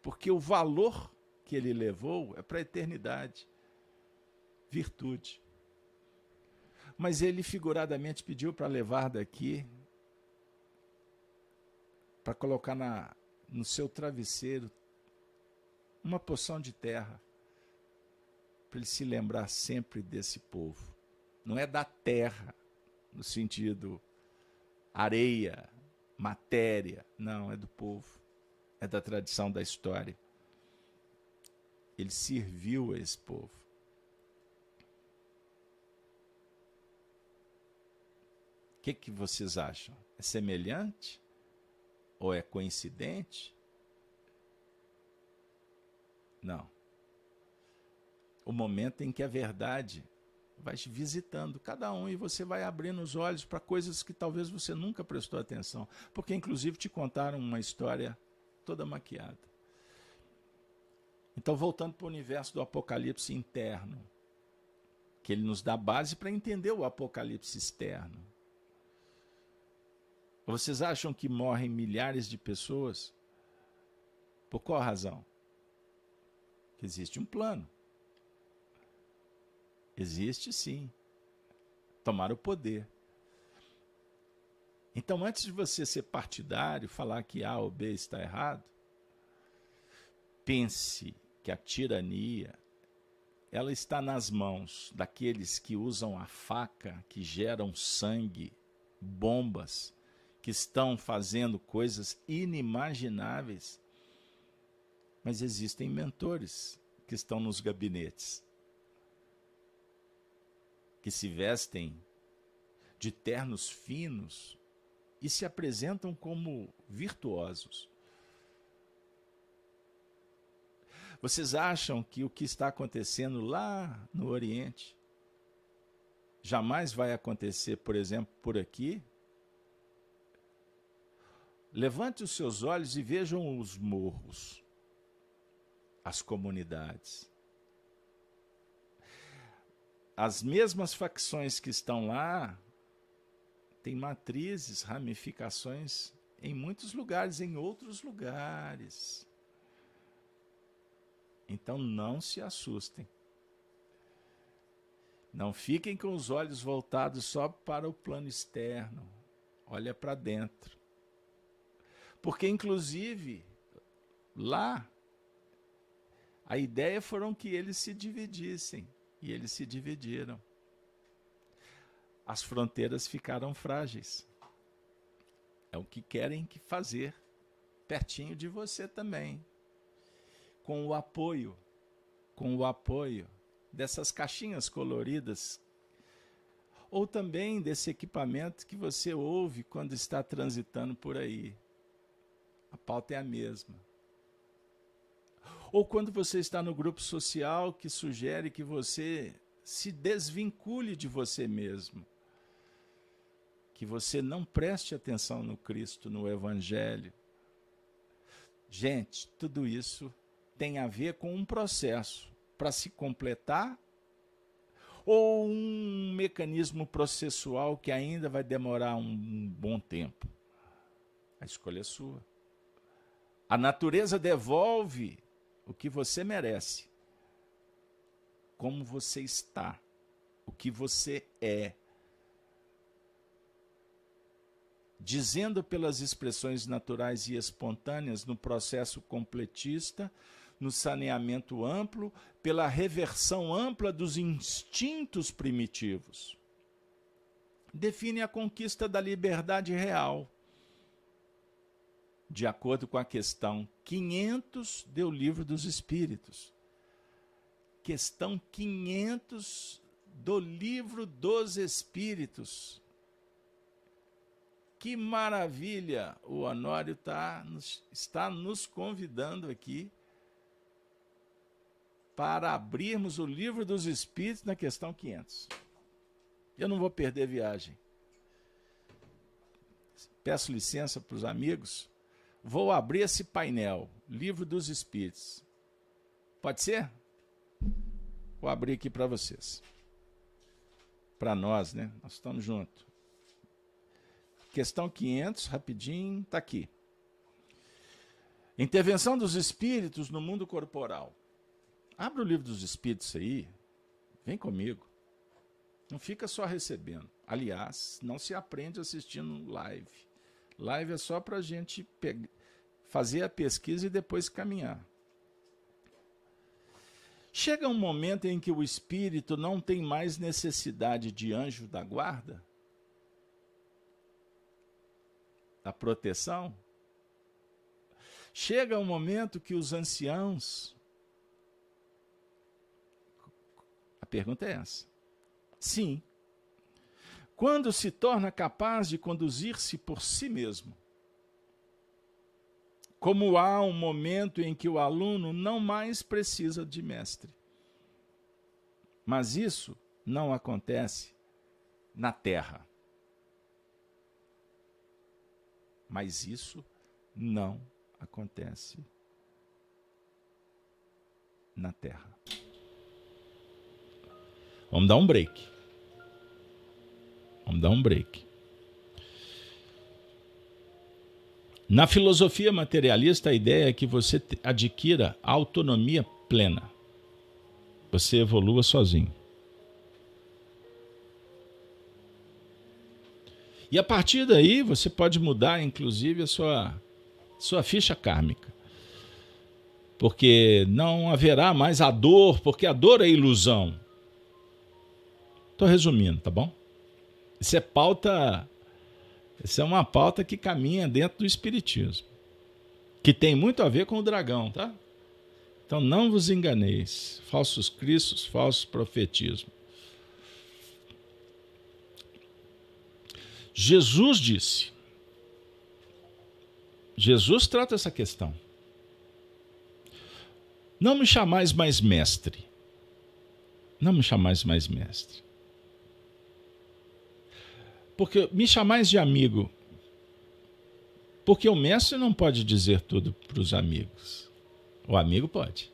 porque o valor que ele levou é para a eternidade. Virtude. Mas ele figuradamente pediu para levar daqui, para colocar na, no seu travesseiro, uma porção de terra, para ele se lembrar sempre desse povo. Não é da terra, no sentido areia, matéria, não, é do povo, é da tradição da história. Ele serviu a esse povo. Que, que vocês acham? É semelhante? Ou é coincidente? Não. O momento em que a verdade vai te visitando cada um e você vai abrindo os olhos para coisas que talvez você nunca prestou atenção, porque inclusive te contaram uma história toda maquiada. Então, voltando para o universo do Apocalipse interno, que ele nos dá base para entender o Apocalipse externo. Vocês acham que morrem milhares de pessoas? Por qual razão? Que existe um plano. Existe sim. Tomar o poder. Então, antes de você ser partidário, falar que A ou B está errado, pense que a tirania ela está nas mãos daqueles que usam a faca, que geram sangue, bombas, que estão fazendo coisas inimagináveis. Mas existem mentores que estão nos gabinetes, que se vestem de ternos finos e se apresentam como virtuosos. Vocês acham que o que está acontecendo lá no Oriente jamais vai acontecer, por exemplo, por aqui? Levante os seus olhos e vejam os morros, as comunidades. as mesmas facções que estão lá têm matrizes, ramificações em muitos lugares, em outros lugares. Então não se assustem. Não fiquem com os olhos voltados só para o plano externo. Olha para dentro. Porque, inclusive, lá, a ideia foram que eles se dividissem. E eles se dividiram. As fronteiras ficaram frágeis. É o que querem fazer pertinho de você também. Com o apoio, com o apoio dessas caixinhas coloridas ou também desse equipamento que você ouve quando está transitando por aí. A pauta é a mesma. Ou quando você está no grupo social que sugere que você se desvincule de você mesmo. Que você não preste atenção no Cristo, no Evangelho. Gente, tudo isso tem a ver com um processo para se completar ou um mecanismo processual que ainda vai demorar um bom tempo? A escolha é sua. A natureza devolve o que você merece, como você está, o que você é. Dizendo pelas expressões naturais e espontâneas no processo completista, no saneamento amplo, pela reversão ampla dos instintos primitivos. Define a conquista da liberdade real, de acordo com a questão 500 do Livro dos Espíritos. Questão 500 do Livro dos Espíritos. Que maravilha! O Honório tá, está nos convidando aqui para abrirmos o livro dos Espíritos na questão 500. Eu não vou perder viagem. Peço licença para os amigos. Vou abrir esse painel, Livro dos Espíritos. Pode ser? Vou abrir aqui para vocês. Para nós, né? Nós estamos juntos. Questão 500, rapidinho, está aqui. Intervenção dos espíritos no mundo corporal. Abre o livro dos Espíritos aí, vem comigo. Não fica só recebendo. Aliás, não se aprende assistindo live. Live é só para a gente fazer a pesquisa e depois caminhar. Chega um momento em que o espírito não tem mais necessidade de anjo da guarda, da proteção. Chega um momento que os anciãos pergunta é essa. Sim. Quando se torna capaz de conduzir-se por si mesmo. Como há um momento em que o aluno não mais precisa de mestre. Mas isso não acontece na Terra. Mas isso não acontece na Terra. Vamos dar um break. Vamos dar um break. Na filosofia materialista, a ideia é que você adquira autonomia plena. Você evolua sozinho. E a partir daí você pode mudar, inclusive, a sua, sua ficha kármica. Porque não haverá mais a dor, porque a dor é ilusão. Estou resumindo, tá bom? Isso é pauta. Isso é uma pauta que caminha dentro do Espiritismo. Que tem muito a ver com o dragão, tá? Então não vos enganeis. Falsos cristos, falsos profetismos. Jesus disse. Jesus trata essa questão. Não me chamais mais mestre. Não me chamais mais mestre. Porque me chamais de amigo. Porque o mestre não pode dizer tudo para os amigos. O amigo pode.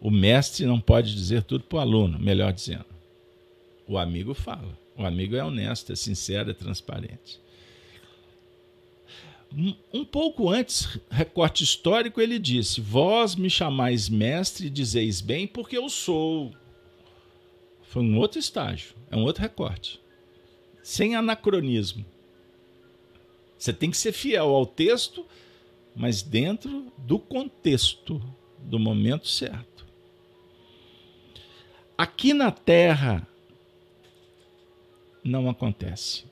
O mestre não pode dizer tudo para o aluno, melhor dizendo. O amigo fala. O amigo é honesto, é sincero, é transparente. Um pouco antes, recorte histórico, ele disse: Vós me chamais mestre e dizeis bem, porque eu sou. Foi um outro estágio, é um outro recorte. Sem anacronismo. Você tem que ser fiel ao texto, mas dentro do contexto, do momento certo. Aqui na Terra não acontece.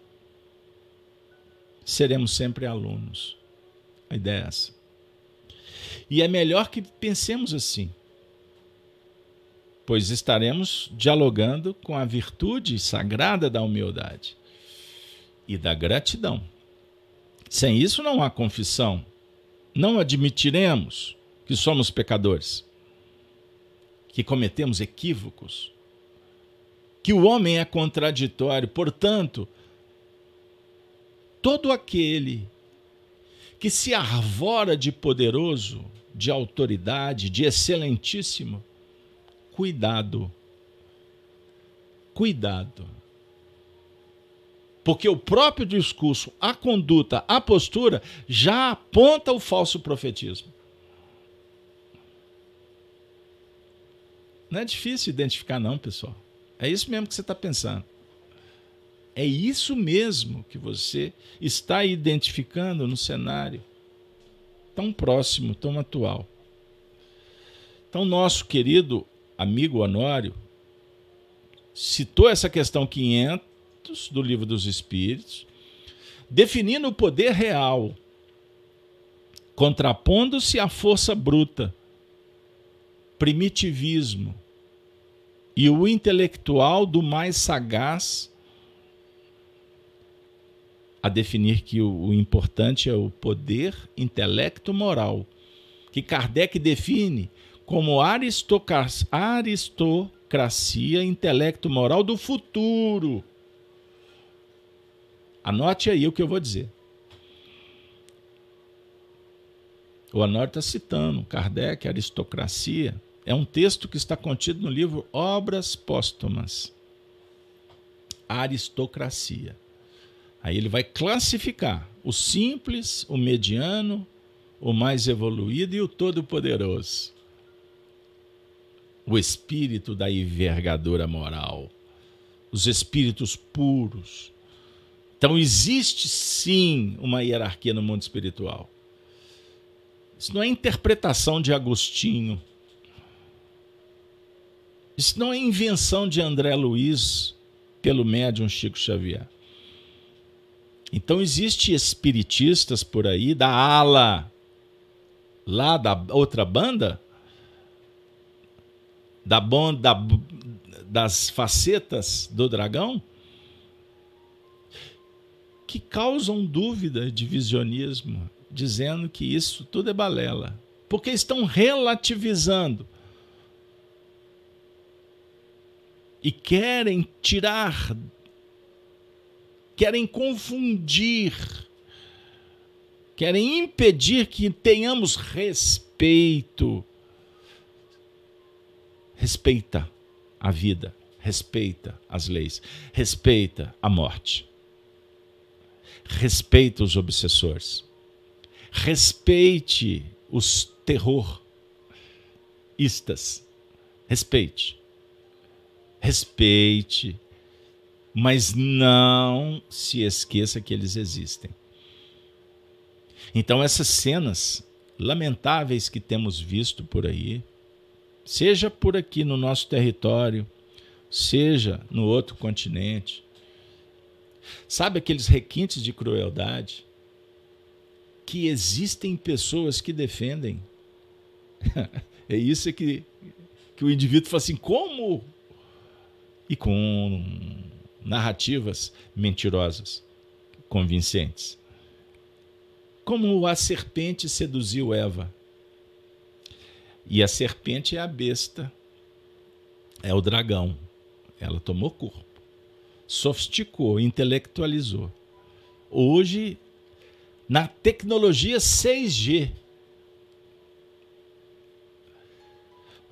Seremos sempre alunos. A ideia é essa. E é melhor que pensemos assim, pois estaremos dialogando com a virtude sagrada da humildade e da gratidão. Sem isso não há confissão. Não admitiremos que somos pecadores, que cometemos equívocos, que o homem é contraditório. Portanto, todo aquele que se arvora de poderoso, de autoridade, de excelentíssimo, cuidado. Cuidado. Porque o próprio discurso, a conduta, a postura já aponta o falso profetismo. Não é difícil identificar, não, pessoal. É isso mesmo que você está pensando. É isso mesmo que você está identificando no cenário tão próximo, tão atual. Então, nosso querido amigo Honório citou essa questão 500 do Livro dos Espíritos, definindo o poder real, contrapondo-se à força bruta, primitivismo e o intelectual do mais sagaz, a definir que o, importante é o poder intelecto moral, que Kardec define como aristocracia, aristocracia intelecto moral do futuro Anote aí o que eu vou dizer. O Honório está citando Kardec, Aristocracia. É um texto que está contido no livro Obras Póstumas. Aristocracia. Aí ele vai classificar o simples, o mediano, o mais evoluído e o todo-poderoso. O espírito da envergadura moral. Os espíritos puros, então existe sim uma hierarquia no mundo espiritual. Isso não é interpretação de Agostinho. Isso não é invenção de André Luiz pelo médium Chico Xavier. Então existe espiritistas por aí da ala lá da outra banda da banda das facetas do dragão que causam dúvida de visionismo, dizendo que isso tudo é balela, porque estão relativizando e querem tirar, querem confundir, querem impedir que tenhamos respeito. Respeita a vida, respeita as leis, respeita a morte. Respeite os obsessores. Respeite os terroristas. Respeite. Respeite. Mas não se esqueça que eles existem. Então, essas cenas lamentáveis que temos visto por aí, seja por aqui no nosso território, seja no outro continente, Sabe aqueles requintes de crueldade que existem pessoas que defendem? *laughs* é isso que, que o indivíduo fala assim: como? E com narrativas mentirosas, convincentes. Como a serpente seduziu Eva. E a serpente é a besta, é o dragão. Ela tomou corpo sofisticou, intelectualizou. Hoje, na tecnologia 6G,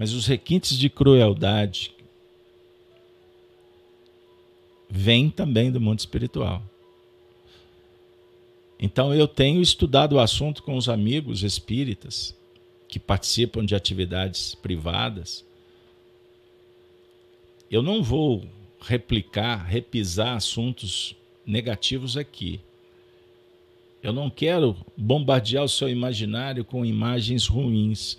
Mas os requintes de crueldade vêm também do mundo espiritual. Então eu tenho estudado o assunto com os amigos espíritas que participam de atividades privadas. Eu não vou replicar, repisar assuntos negativos aqui. Eu não quero bombardear o seu imaginário com imagens ruins,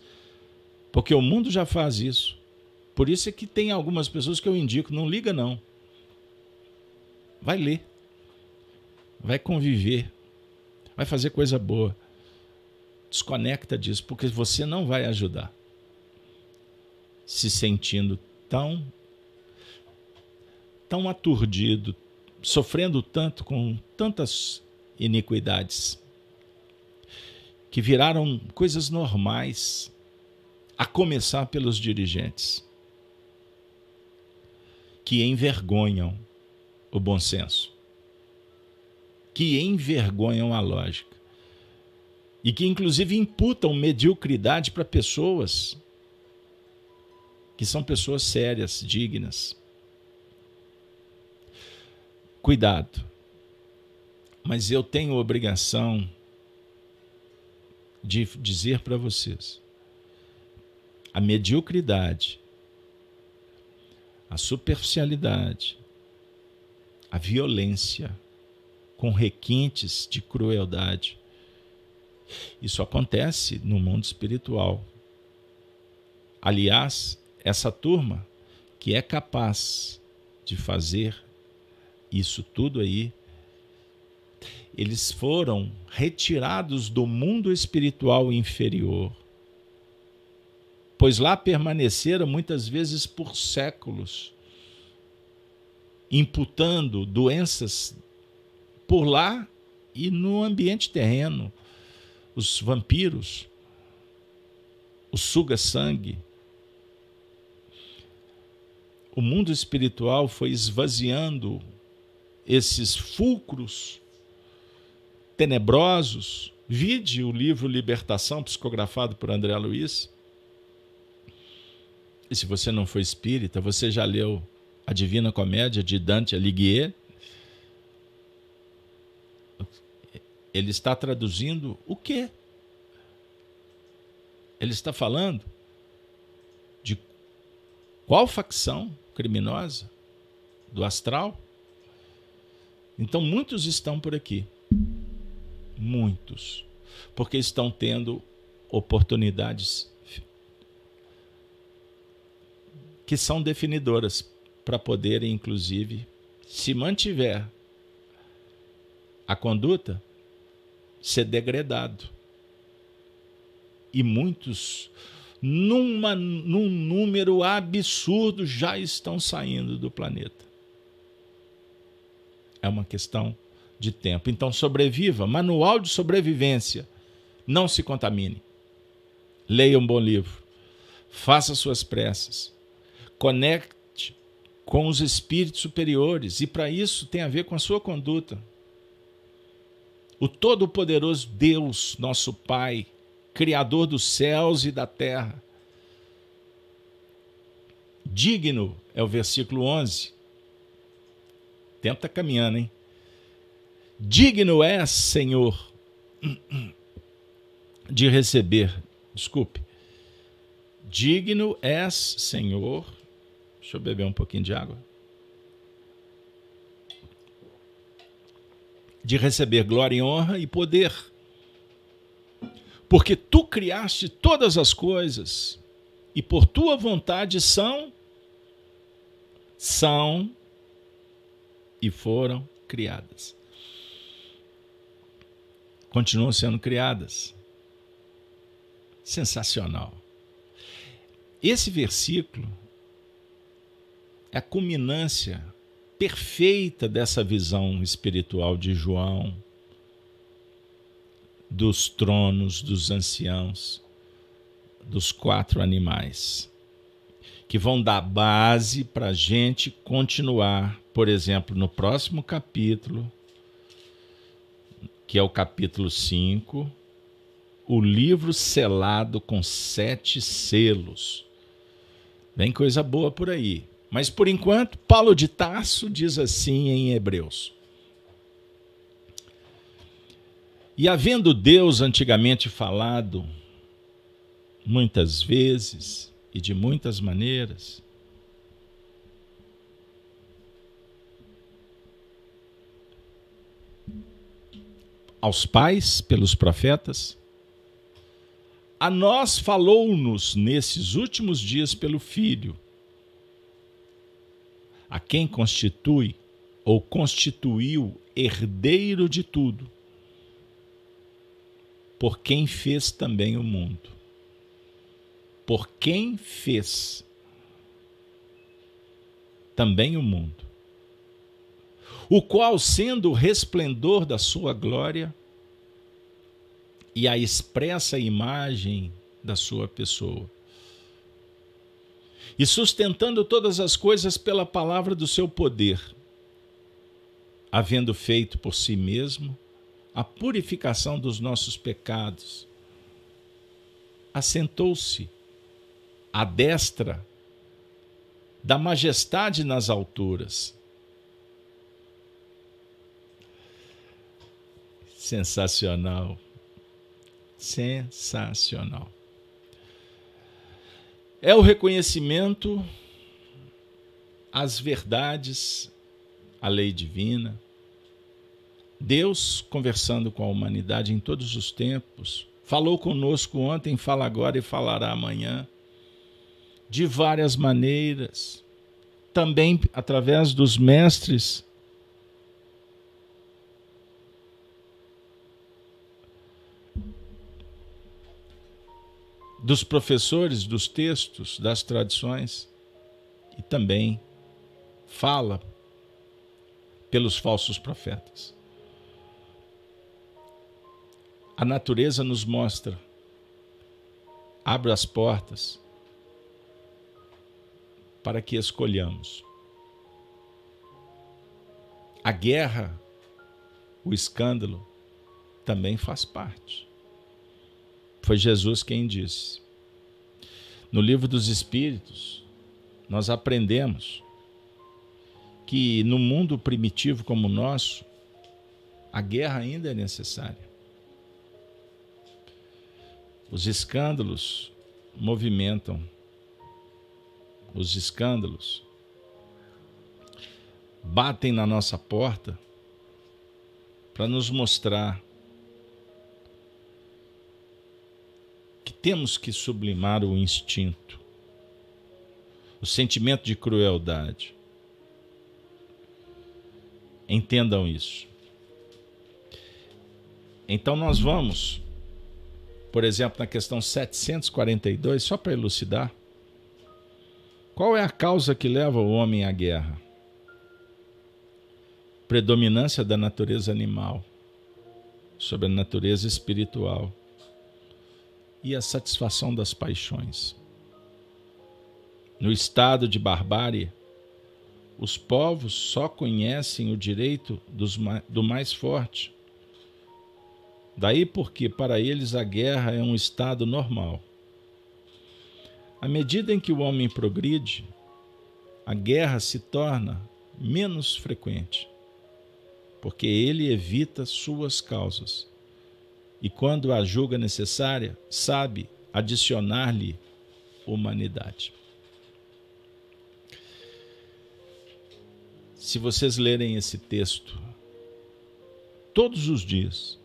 porque o mundo já faz isso. Por isso é que tem algumas pessoas que eu indico, não liga não. Vai ler. Vai conviver. Vai fazer coisa boa. Desconecta disso, porque você não vai ajudar. Se sentindo tão tão aturdido, sofrendo tanto com tantas iniquidades que viraram coisas normais, a começar pelos dirigentes, que envergonham o bom senso, que envergonham a lógica e que, inclusive, imputam mediocridade para pessoas que são pessoas sérias, dignas. Cuidado, mas eu tenho obrigação de dizer para vocês: a mediocridade, a superficialidade, a violência com requintes de crueldade. Isso acontece no mundo espiritual. Aliás, essa turma que é capaz de fazer isso tudo aí, eles foram retirados do mundo espiritual inferior, pois lá permaneceram muitas vezes por séculos imputando doenças por lá e no ambiente terreno. Os vampiros, o suga-sangue. O mundo espiritual foi esvaziando esses fulcros tenebrosos. Vide o livro Libertação, psicografado por André Luiz. E se você não foi espírita, você já leu a Divina Comédia de Dante Alighieri, ele está traduzindo o quê? Ele está falando de qual facção criminosa do astral? Então muitos estão por aqui. Muitos. Porque estão tendo oportunidades que são definidoras para poder, inclusive, se mantiver a conduta, ser degradado. E muitos, numa, num número absurdo, já estão saindo do planeta. É uma questão de tempo. Então, sobreviva. Manual de sobrevivência. Não se contamine. Leia um bom livro. Faça suas preces. Conecte com os espíritos superiores, e para isso tem a ver com a sua conduta. O Todo-Poderoso Deus, nosso Pai, Criador dos céus e da terra. Digno é o versículo 11. Tempo está caminhando, hein? Digno és, Senhor, de receber, desculpe, digno és, Senhor, Deixa eu beber um pouquinho de água. De receber glória e honra e poder. Porque tu criaste todas as coisas e por tua vontade são são e foram criadas. Continuam sendo criadas. Sensacional. Esse versículo é a culminância perfeita dessa visão espiritual de João, dos tronos dos anciãos, dos quatro animais, que vão dar base para a gente continuar, por exemplo, no próximo capítulo, que é o capítulo 5, o livro selado com sete selos Vem coisa boa por aí. Mas por enquanto, Paulo de Tarso diz assim em Hebreus: E havendo Deus antigamente falado, muitas vezes e de muitas maneiras, aos pais pelos profetas, a nós falou-nos nesses últimos dias pelo Filho, a quem constitui ou constituiu herdeiro de tudo, por quem fez também o mundo. Por quem fez também o mundo. O qual, sendo o resplendor da sua glória e a expressa imagem da sua pessoa, e sustentando todas as coisas pela palavra do seu poder, havendo feito por si mesmo a purificação dos nossos pecados, assentou-se à destra da majestade nas alturas. Sensacional. Sensacional. É o reconhecimento às verdades, à lei divina, Deus conversando com a humanidade em todos os tempos, falou conosco ontem, fala agora e falará amanhã, de várias maneiras, também através dos mestres. Dos professores dos textos, das tradições, e também fala pelos falsos profetas. A natureza nos mostra, abre as portas para que escolhamos. A guerra, o escândalo, também faz parte. Foi Jesus quem disse. No livro dos Espíritos, nós aprendemos que no mundo primitivo como o nosso, a guerra ainda é necessária. Os escândalos movimentam. Os escândalos batem na nossa porta para nos mostrar temos que sublimar o instinto, o sentimento de crueldade. Entendam isso. Então nós vamos por exemplo, na questão 742, só para elucidar, qual é a causa que leva o homem à guerra? Predominância da natureza animal sobre a natureza espiritual e a satisfação das paixões. No estado de barbárie, os povos só conhecem o direito dos, do mais forte Daí porque para eles a guerra é um estado normal. À medida em que o homem progride, a guerra se torna menos frequente, porque ele evita suas causas e, quando a julga necessária, sabe adicionar-lhe humanidade. Se vocês lerem esse texto todos os dias,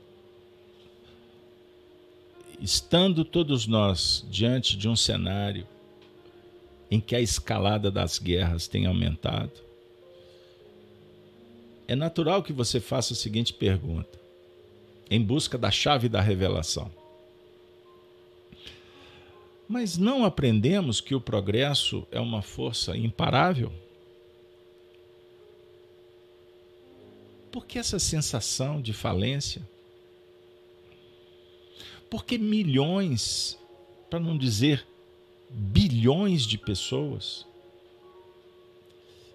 estando todos nós diante de um cenário em que a escalada das guerras tem aumentado, é natural que você faça a seguinte pergunta, em busca da chave da revelação. Mas não aprendemos que o progresso é uma força imparável? Por que essa sensação de falência? Porque milhões, para não dizer bilhões de pessoas,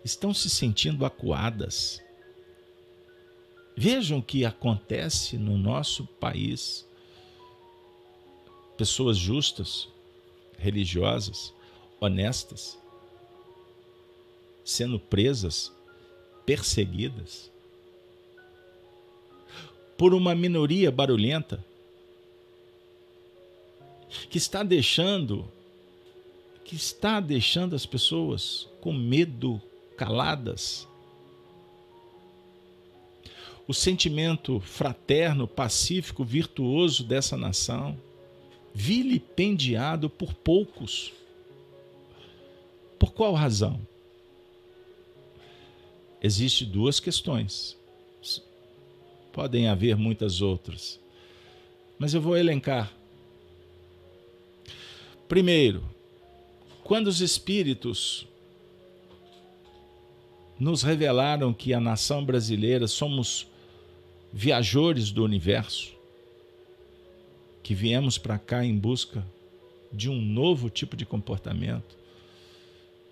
estão se sentindo acuadas. Vejam o que acontece no nosso país. Pessoas justas, religiosas, honestas, sendo presas, perseguidas, por uma minoria barulhenta que está deixando que está deixando as pessoas com medo, caladas. O sentimento fraterno, pacífico, virtuoso dessa nação, vilipendiado por poucos. Por qual razão? Existem duas questões. Podem haver muitas outras. Mas eu vou elencar. Primeiro, quando os espíritos nos revelaram que a nação brasileira somos viajores do universo, que viemos para cá em busca de um novo tipo de comportamento.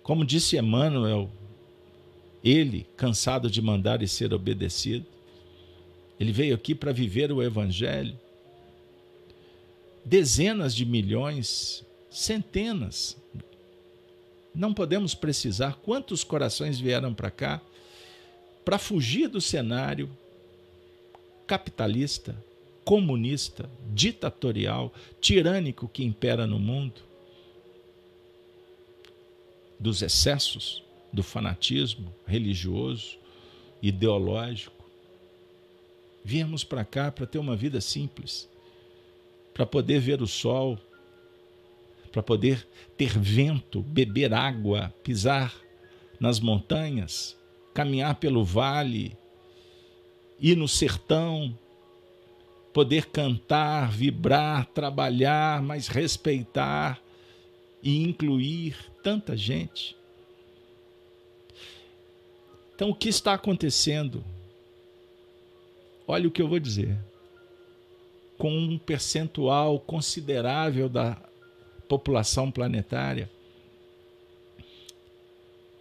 Como disse Emmanuel, ele, cansado de mandar e ser obedecido, ele veio aqui para viver o Evangelho. Dezenas de milhões, centenas, não podemos precisar quantos corações vieram para cá para fugir do cenário capitalista, comunista, ditatorial, tirânico que impera no mundo, dos excessos, do fanatismo religioso, ideológico. Viemos para cá para ter uma vida simples, para poder ver o sol, para poder ter vento, beber água, pisar nas montanhas, caminhar pelo vale, ir no sertão, poder cantar, vibrar, trabalhar, mas respeitar e incluir tanta gente. Então, o que está acontecendo? Olha o que eu vou dizer. Com um percentual considerável da população planetária,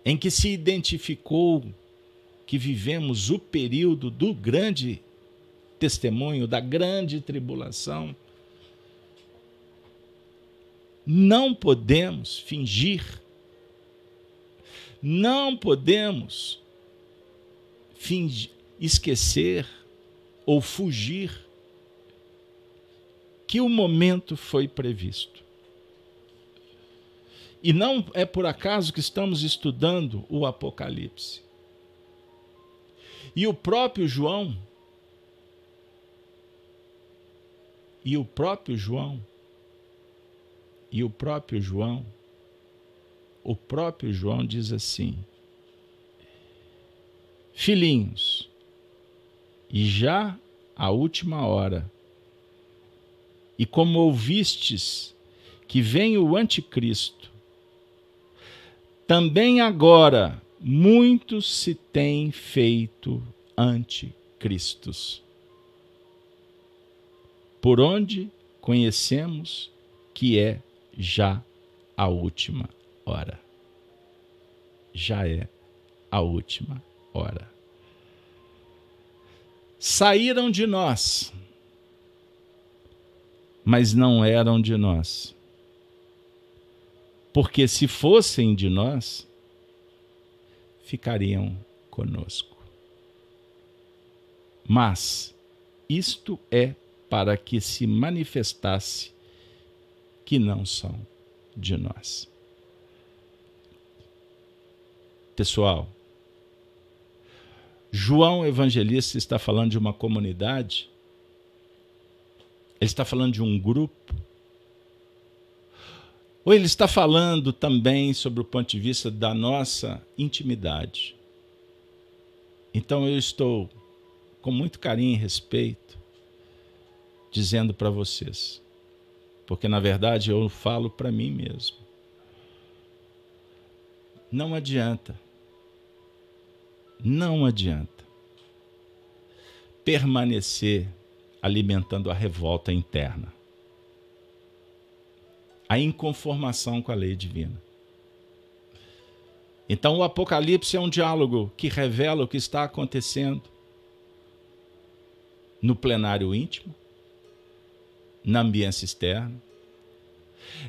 em que se identificou que vivemos o período do grande testemunho, da grande tribulação, não podemos fingir, não podemos fingir, esquecer ou fugir que o momento foi previsto. E não é por acaso que estamos estudando o Apocalipse. E o próprio João, e o próprio João, e o próprio João, o próprio João diz assim: Filhinhos, e já a última hora, e como ouvistes que vem o anticristo, também agora muitos se têm feito anticristos. Por onde conhecemos que é já a última hora. Já é a última hora. Saíram de nós, mas não eram de nós porque se fossem de nós, ficariam conosco. Mas isto é para que se manifestasse que não são de nós. Pessoal, João Evangelista está falando de uma comunidade, ele está falando de um grupo, ou ele está falando também sobre o ponto de vista da nossa intimidade. Então eu estou com muito carinho e respeito dizendo para vocês, porque na verdade eu falo para mim mesmo. Não adianta, não adianta permanecer alimentando a revolta interna a inconformação com a lei divina. Então, o Apocalipse é um diálogo que revela o que está acontecendo no plenário íntimo, na ambiência externa.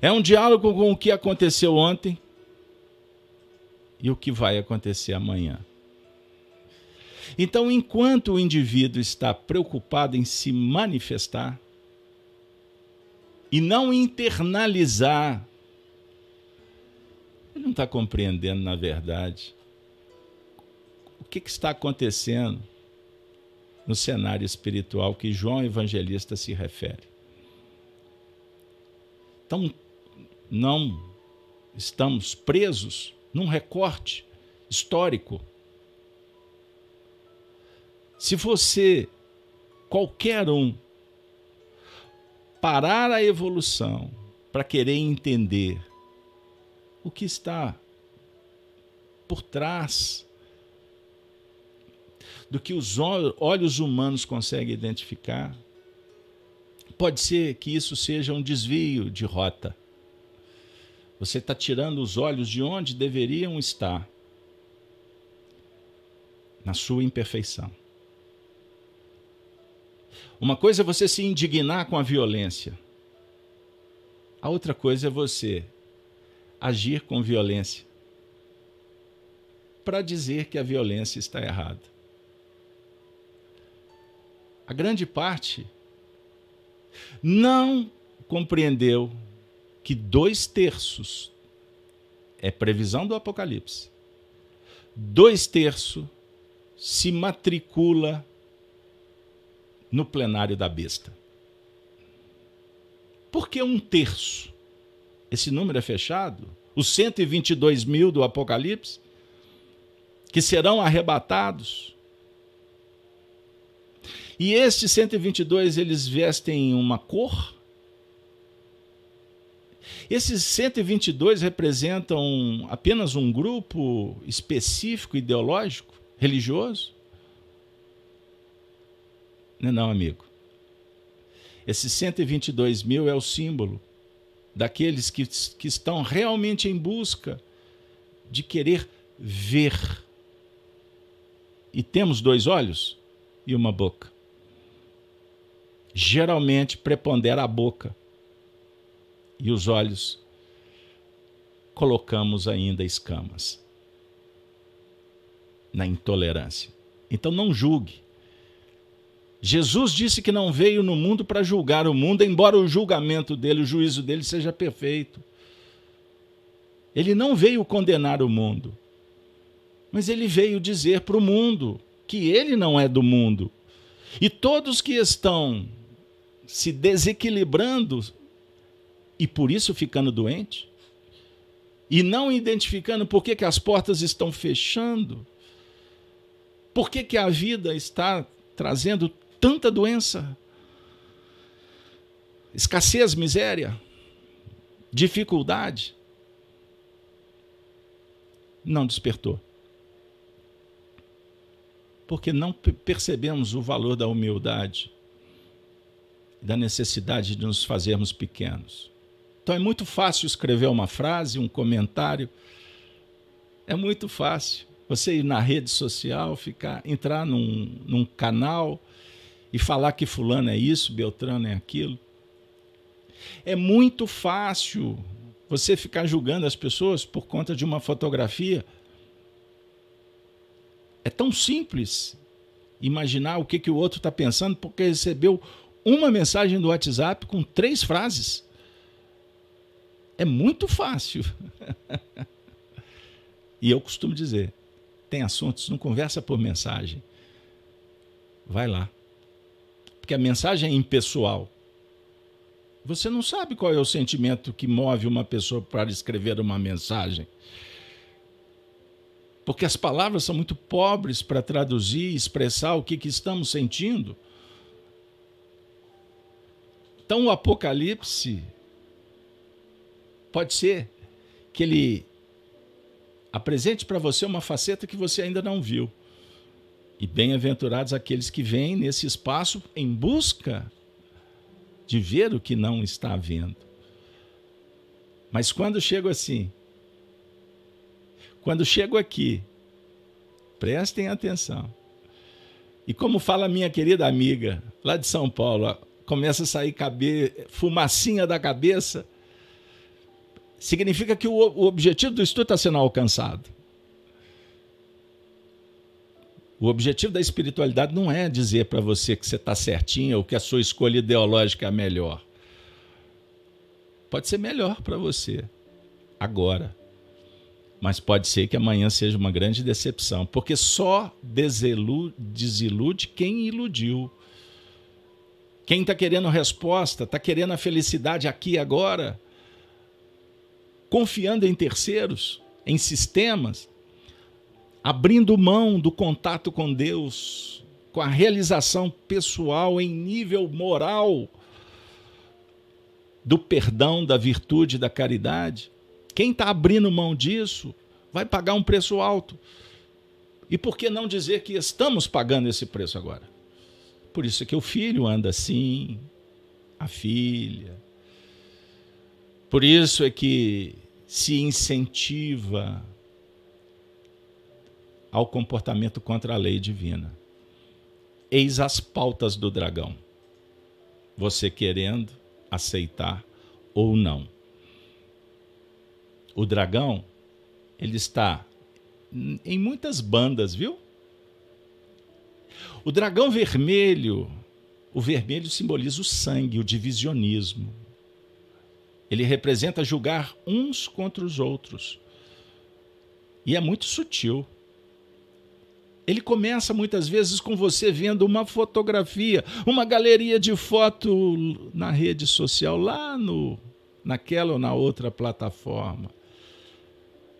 É um diálogo com o que aconteceu ontem e o que vai acontecer amanhã. Então, enquanto o indivíduo está preocupado em se manifestar e não internalizar, ele não está compreendendo, na verdade, o que, que está acontecendo no cenário espiritual que João Evangelista se refere. Então, não estamos presos num recorte histórico. Se você, qualquer um, parar a evolução para querer entender o que está por trás do que os olhos humanos conseguem identificar, pode ser que isso seja um desvio de rota. Você está tirando os olhos de onde deveriam estar na sua imperfeição. Uma coisa é você se indignar com a violência. A outra coisa é você agir com violência para dizer que a violência está errada. A grande parte não compreendeu que dois terços é previsão do Apocalipse. Dois terços se matricula no plenário da besta. Por que um terço? Esse número é fechado? Os 122 mil do Apocalipse, que serão arrebatados. E estes 122, eles vestem uma cor? Esses 122 representam apenas um grupo específico ideológico, religioso? Não, é não, amigo. Esses 122 mil é o símbolo daqueles que, que estão realmente em busca de querer ver. E temos dois olhos e uma boca. Geralmente prepondera a boca e os olhos colocamos ainda escamas na intolerância. Então não julgue. Jesus disse que não veio no mundo para julgar o mundo, embora o julgamento dele, o juízo dele seja perfeito. Ele não veio condenar o mundo, mas ele veio dizer para o mundo que ele não é do mundo. E todos que estão se desequilibrando e por isso ficando doente? E não identificando por que, que as portas estão fechando? Por que, que a vida está trazendo tanta doença? Escassez, miséria, dificuldade. Não despertou. Porque não percebemos o valor da humildade, da necessidade de nos fazermos pequenos. Então é muito fácil escrever uma frase, um comentário. É muito fácil. Você ir na rede social, ficar, entrar num, num canal e falar que fulano é isso, Beltrano é aquilo. É muito fácil você ficar julgando as pessoas por conta de uma fotografia. É tão simples imaginar o que, que o outro está pensando porque recebeu uma mensagem do WhatsApp com três frases. É muito fácil. *laughs* e eu costumo dizer: tem assuntos, não conversa por mensagem. Vai lá. Porque a mensagem é impessoal. Você não sabe qual é o sentimento que move uma pessoa para escrever uma mensagem. Porque as palavras são muito pobres para traduzir, expressar o que, que estamos sentindo. Então, o Apocalipse Pode ser que ele apresente para você uma faceta que você ainda não viu. E bem-aventurados aqueles que vêm nesse espaço em busca de ver o que não está vendo. Mas quando chego assim, quando chego aqui, prestem atenção. E como fala minha querida amiga lá de São Paulo, começa a sair cabe... fumacinha da cabeça, significa que o, o objetivo do estudo está sendo alcançado. O objetivo da espiritualidade não é dizer para você que você está certinho ou que a sua escolha ideológica é a melhor. Pode ser melhor para você agora. Mas pode ser que amanhã seja uma grande decepção, porque só desilude quem iludiu. Quem está querendo resposta, está querendo a felicidade aqui e agora, confiando em terceiros, em sistemas, abrindo mão do contato com Deus, com a realização pessoal em nível moral, do perdão, da virtude, da caridade. Quem está abrindo mão disso vai pagar um preço alto. E por que não dizer que estamos pagando esse preço agora? Por isso é que o filho anda assim, a filha. Por isso é que se incentiva ao comportamento contra a lei divina. Eis as pautas do dragão. Você querendo aceitar ou não. O dragão, ele está em muitas bandas, viu? O dragão vermelho, o vermelho simboliza o sangue, o divisionismo. Ele representa julgar uns contra os outros. E é muito sutil. Ele começa muitas vezes com você vendo uma fotografia, uma galeria de foto na rede social, lá no, naquela ou na outra plataforma.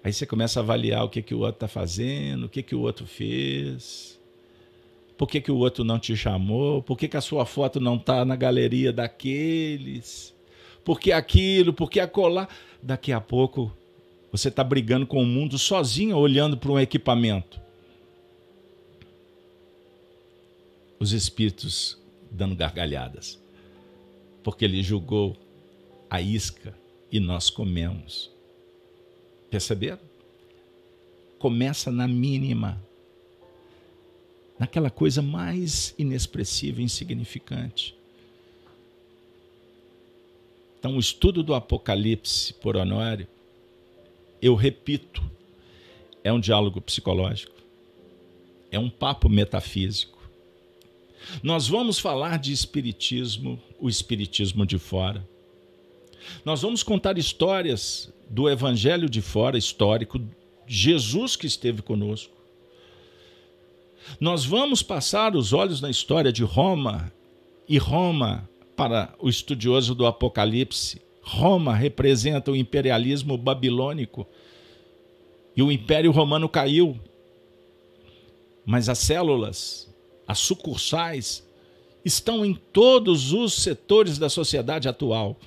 Aí você começa a avaliar o que, que o outro está fazendo, o que, que o outro fez, por que, que o outro não te chamou, por que, que a sua foto não está na galeria daqueles, por que aquilo, por que acolá. Daqui a pouco você está brigando com o mundo sozinho, olhando para um equipamento. Os espíritos dando gargalhadas, porque ele julgou a isca e nós comemos. Perceberam? Começa na mínima, naquela coisa mais inexpressiva e insignificante. Então, o estudo do Apocalipse por Honório, eu repito, é um diálogo psicológico, é um papo metafísico. Nós vamos falar de espiritismo, o espiritismo de fora. Nós vamos contar histórias do evangelho de fora histórico, Jesus que esteve conosco. Nós vamos passar os olhos na história de Roma, e Roma, para o estudioso do Apocalipse, Roma representa o imperialismo babilônico. E o Império Romano caiu. Mas as células, as sucursais, estão em todos os setores da sociedade atual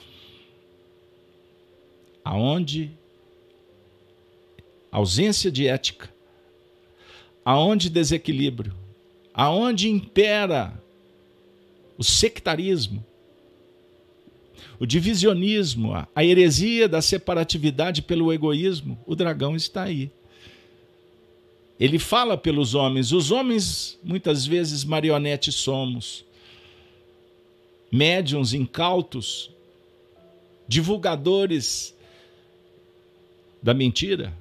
aonde ausência de ética, aonde desequilíbrio, aonde impera o sectarismo, o divisionismo, a heresia da separatividade pelo egoísmo, o dragão está aí. Ele fala pelos homens, os homens muitas vezes marionetes somos, médiums incautos, divulgadores da mentira,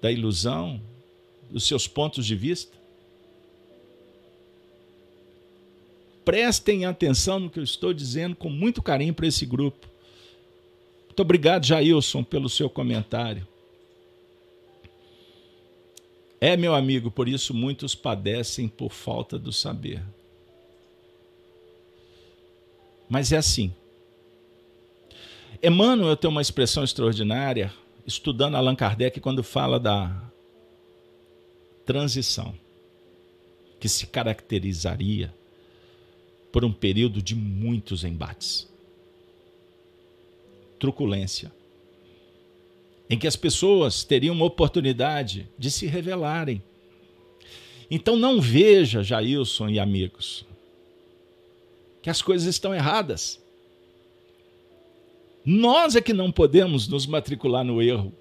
da ilusão, dos seus pontos de vista. Prestem atenção no que eu estou dizendo com muito carinho para esse grupo. Muito obrigado, Jailson, pelo seu comentário. É, meu amigo, por isso muitos padecem por falta do saber. Mas é assim. Emmanuel tem uma expressão extraordinária estudando Allan Kardec quando fala da transição, que se caracterizaria por um período de muitos embates, truculência, em que as pessoas teriam uma oportunidade de se revelarem. Então não veja, Jailson e amigos, que as coisas estão erradas. Nós é que não podemos nos matricular no erro.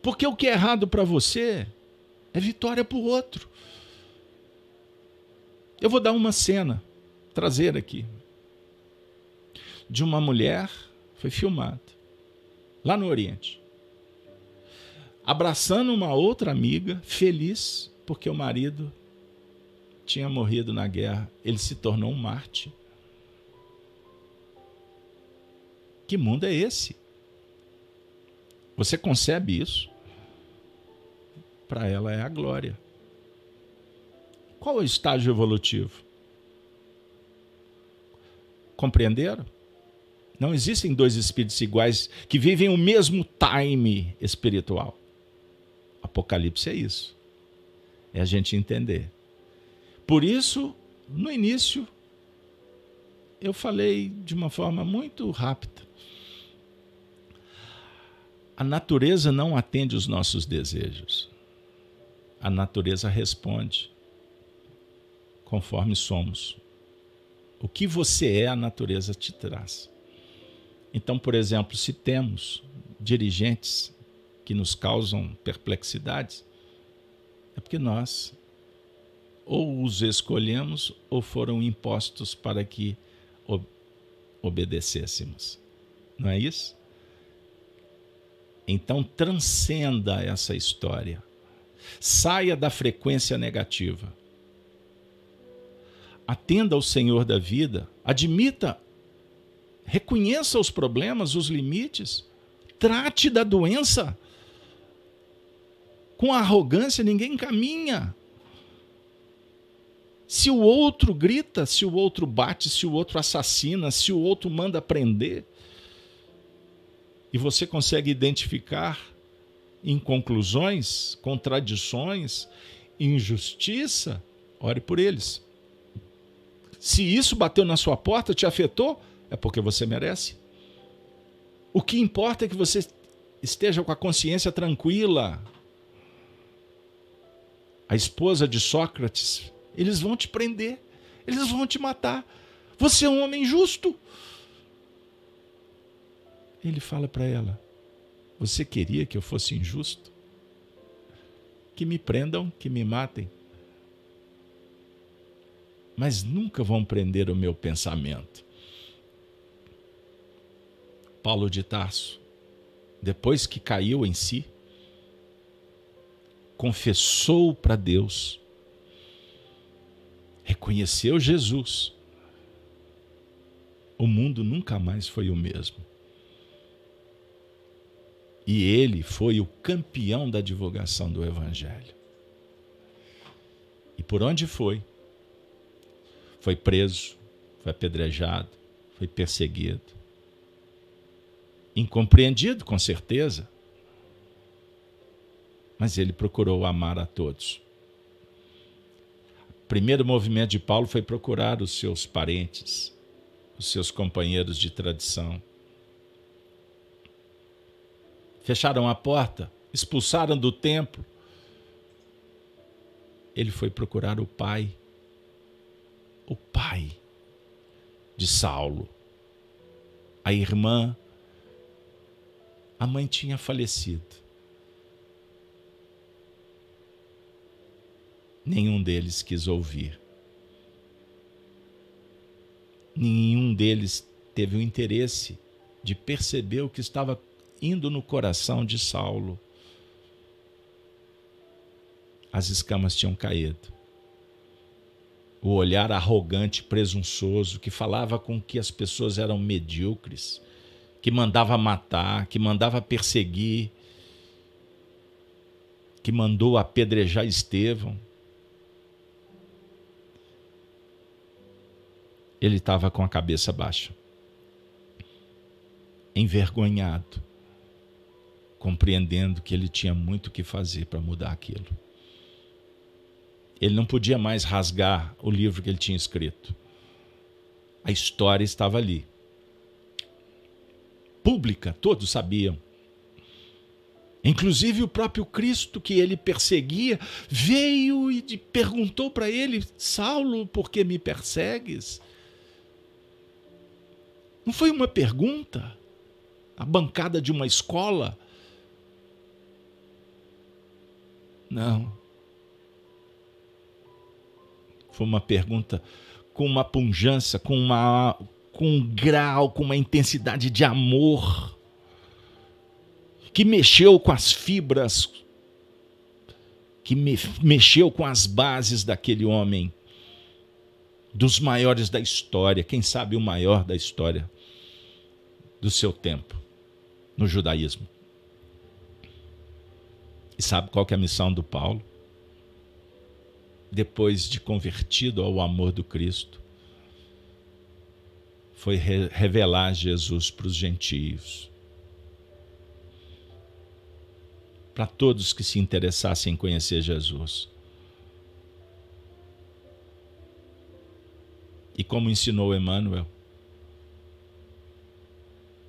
Porque o que é errado para você é vitória para o outro. Eu vou dar uma cena, trazer aqui, de uma mulher, foi filmada, lá no Oriente, abraçando uma outra amiga, feliz, porque o marido tinha morrido na guerra. Ele se tornou um Marte. Que mundo é esse? Você concebe isso? Para ela é a glória. Qual é o estágio evolutivo? Compreenderam? Não existem dois espíritos iguais que vivem o mesmo time espiritual. Apocalipse é isso. É a gente entender. Por isso, no início, eu falei de uma forma muito rápida. A natureza não atende os nossos desejos. A natureza responde conforme somos. O que você é, a natureza te traz. Então, por exemplo, se temos dirigentes que nos causam perplexidades, é porque nós ou os escolhemos ou foram impostos para que obedecêssemos. Não é isso? Então transcenda essa história. Saia da frequência negativa. Atenda ao Senhor da vida, admita, reconheça os problemas, os limites, trate da doença. Com arrogância ninguém caminha. Se o outro grita, se o outro bate, se o outro assassina, se o outro manda prender, e você consegue identificar inconclusões, contradições, injustiça, ore por eles. Se isso bateu na sua porta, te afetou, é porque você merece. O que importa é que você esteja com a consciência tranquila. A esposa de Sócrates eles vão te prender, eles vão te matar. Você é um homem justo. Ele fala para ela: Você queria que eu fosse injusto? Que me prendam, que me matem. Mas nunca vão prender o meu pensamento. Paulo de Tarso, depois que caiu em si, confessou para Deus reconheceu Jesus, o mundo nunca mais foi o mesmo. E ele foi o campeão da divulgação do Evangelho. E por onde foi? Foi preso, foi apedrejado, foi perseguido. Incompreendido, com certeza. Mas ele procurou amar a todos primeiro movimento de Paulo foi procurar os seus parentes, os seus companheiros de tradição. Fecharam a porta, expulsaram do templo. Ele foi procurar o pai, o pai de Saulo. A irmã, a mãe tinha falecido. nenhum deles quis ouvir. Nenhum deles teve o interesse de perceber o que estava indo no coração de Saulo. As escamas tinham caído. O olhar arrogante, presunçoso, que falava com que as pessoas eram medíocres, que mandava matar, que mandava perseguir, que mandou apedrejar Estevão, ele estava com a cabeça baixa, envergonhado, compreendendo que ele tinha muito o que fazer para mudar aquilo. Ele não podia mais rasgar o livro que ele tinha escrito. A história estava ali. Pública, todos sabiam. Inclusive o próprio Cristo que ele perseguia veio e perguntou para ele: Saulo, por que me persegues? Não foi uma pergunta? A bancada de uma escola? Não. Foi uma pergunta com uma punjância, com, uma, com um grau, com uma intensidade de amor que mexeu com as fibras que me mexeu com as bases daquele homem, dos maiores da história, quem sabe o maior da história do seu tempo no judaísmo. E sabe qual é a missão do Paulo? Depois de convertido ao amor do Cristo, foi re revelar Jesus para os gentios. Para todos que se interessassem em conhecer Jesus. E como ensinou Emmanuel,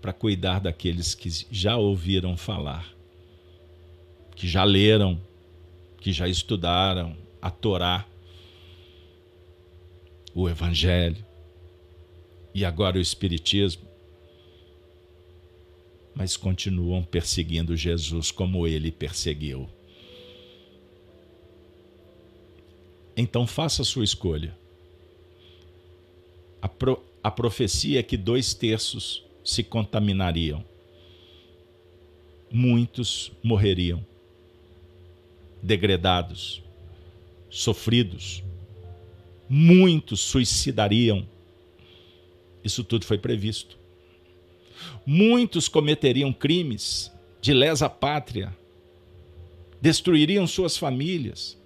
para cuidar daqueles que já ouviram falar, que já leram, que já estudaram a Torá, o Evangelho e agora o Espiritismo, mas continuam perseguindo Jesus como ele perseguiu. Então faça a sua escolha. A, pro, a profecia é que dois terços se contaminariam. Muitos morreriam, degredados, sofridos. Muitos suicidariam. Isso tudo foi previsto. Muitos cometeriam crimes de lesa pátria, destruiriam suas famílias.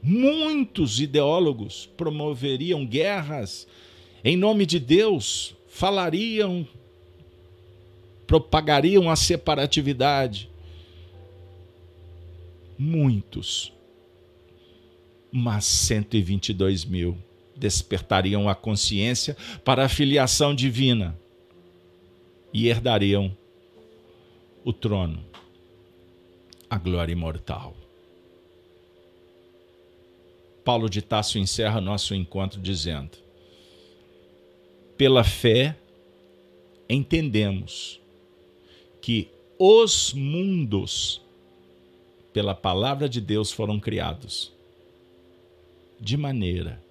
Muitos ideólogos promoveriam guerras em nome de Deus, falariam, propagariam a separatividade. Muitos, mas 122 mil despertariam a consciência para a filiação divina e herdariam o trono, a glória imortal. Paulo de Tasso encerra nosso encontro dizendo: pela fé, entendemos que os mundos, pela palavra de Deus, foram criados, de maneira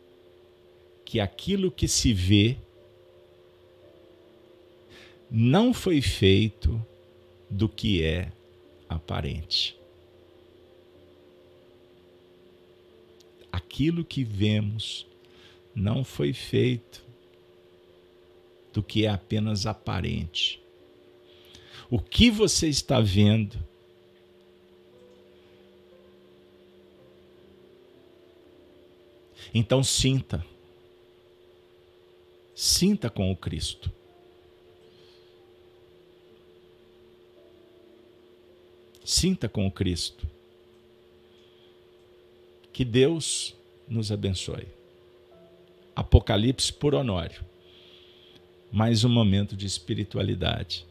que aquilo que se vê não foi feito do que é aparente. Aquilo que vemos não foi feito do que é apenas aparente. O que você está vendo Então sinta. Sinta com o Cristo. Sinta com o Cristo. Que Deus nos abençoe. Apocalipse por Honório mais um momento de espiritualidade.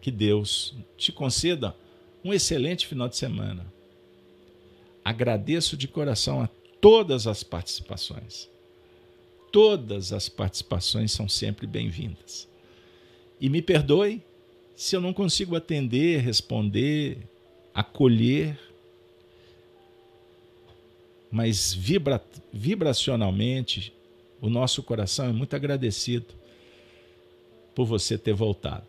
Que Deus te conceda um excelente final de semana. Agradeço de coração a todas as participações. Todas as participações são sempre bem-vindas. E me perdoe se eu não consigo atender, responder, acolher, mas vibra, vibracionalmente o nosso coração é muito agradecido por você ter voltado.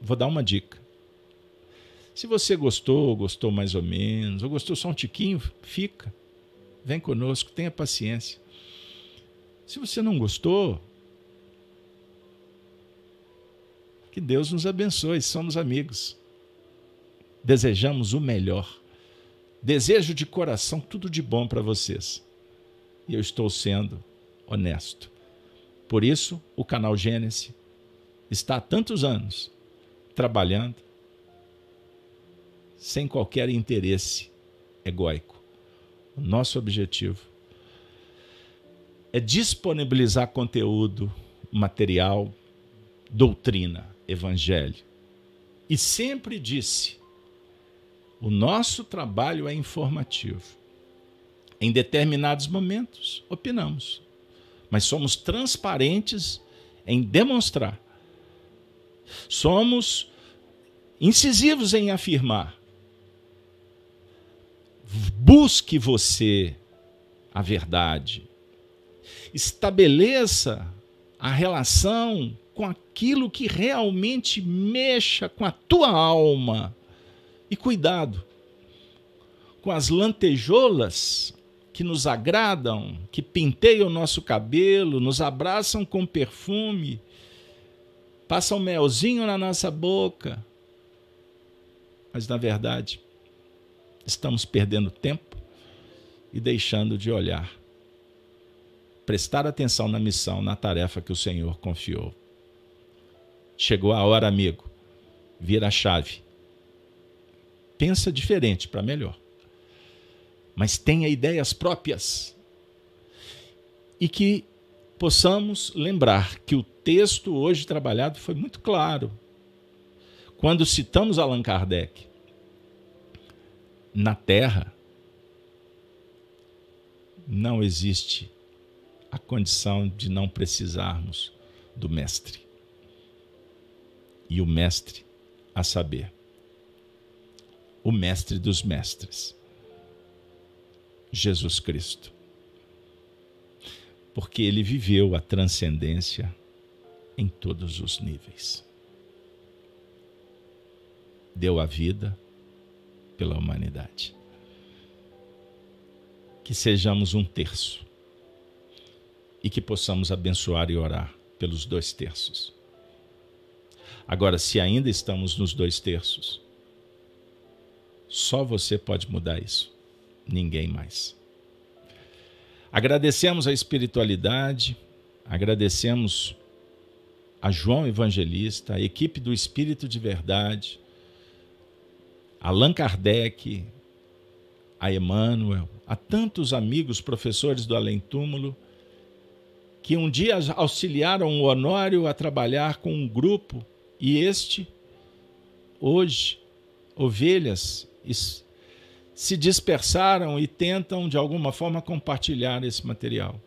Vou dar uma dica. Se você gostou, gostou mais ou menos, ou gostou só um tiquinho, fica. Vem conosco, tenha paciência. Se você não gostou, que Deus nos abençoe, somos amigos. Desejamos o melhor. Desejo de coração tudo de bom para vocês. E eu estou sendo honesto. Por isso, o canal Gênesis está há tantos anos trabalhando sem qualquer interesse egóico. O nosso objetivo é disponibilizar conteúdo, material, doutrina, evangelho. E sempre disse: o nosso trabalho é informativo. Em determinados momentos, opinamos mas somos transparentes em demonstrar. Somos incisivos em afirmar. Busque você a verdade. Estabeleça a relação com aquilo que realmente mexa com a tua alma. E cuidado, com as lantejoulas que nos agradam, que pinteiam o nosso cabelo, nos abraçam com perfume, passam melzinho na nossa boca. Mas, na verdade, estamos perdendo tempo e deixando de olhar. Prestar atenção na missão, na tarefa que o Senhor confiou. Chegou a hora, amigo. Vira a chave. Pensa diferente para melhor mas tenha ideias próprias. E que possamos lembrar que o texto hoje trabalhado foi muito claro. Quando citamos Allan Kardec, na Terra não existe a condição de não precisarmos do Mestre. E o Mestre, a saber, o Mestre dos Mestres Jesus Cristo. Porque ele viveu a transcendência em todos os níveis. Deu a vida pela humanidade. Que sejamos um terço e que possamos abençoar e orar pelos dois terços. Agora, se ainda estamos nos dois terços, só você pode mudar isso ninguém mais. Agradecemos a espiritualidade, agradecemos a João Evangelista, a equipe do Espírito de Verdade, Allan Kardec, a Emmanuel, a tantos amigos professores do Além Túmulo que um dia auxiliaram o Honório a trabalhar com um grupo e este, hoje, ovelhas se dispersaram e tentam, de alguma forma, compartilhar esse material.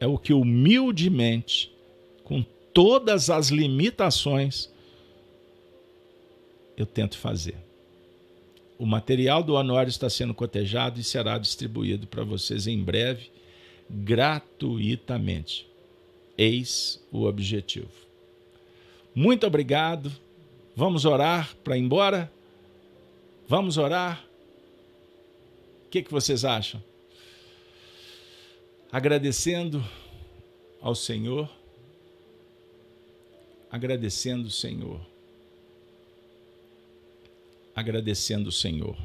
É o que humildemente, com todas as limitações, eu tento fazer. O material do Honório está sendo cotejado e será distribuído para vocês em breve, gratuitamente. Eis o objetivo. Muito obrigado. Vamos orar para ir embora? Vamos orar? que, que vocês acham? Agradecendo ao Senhor, agradecendo o Senhor, agradecendo o Senhor.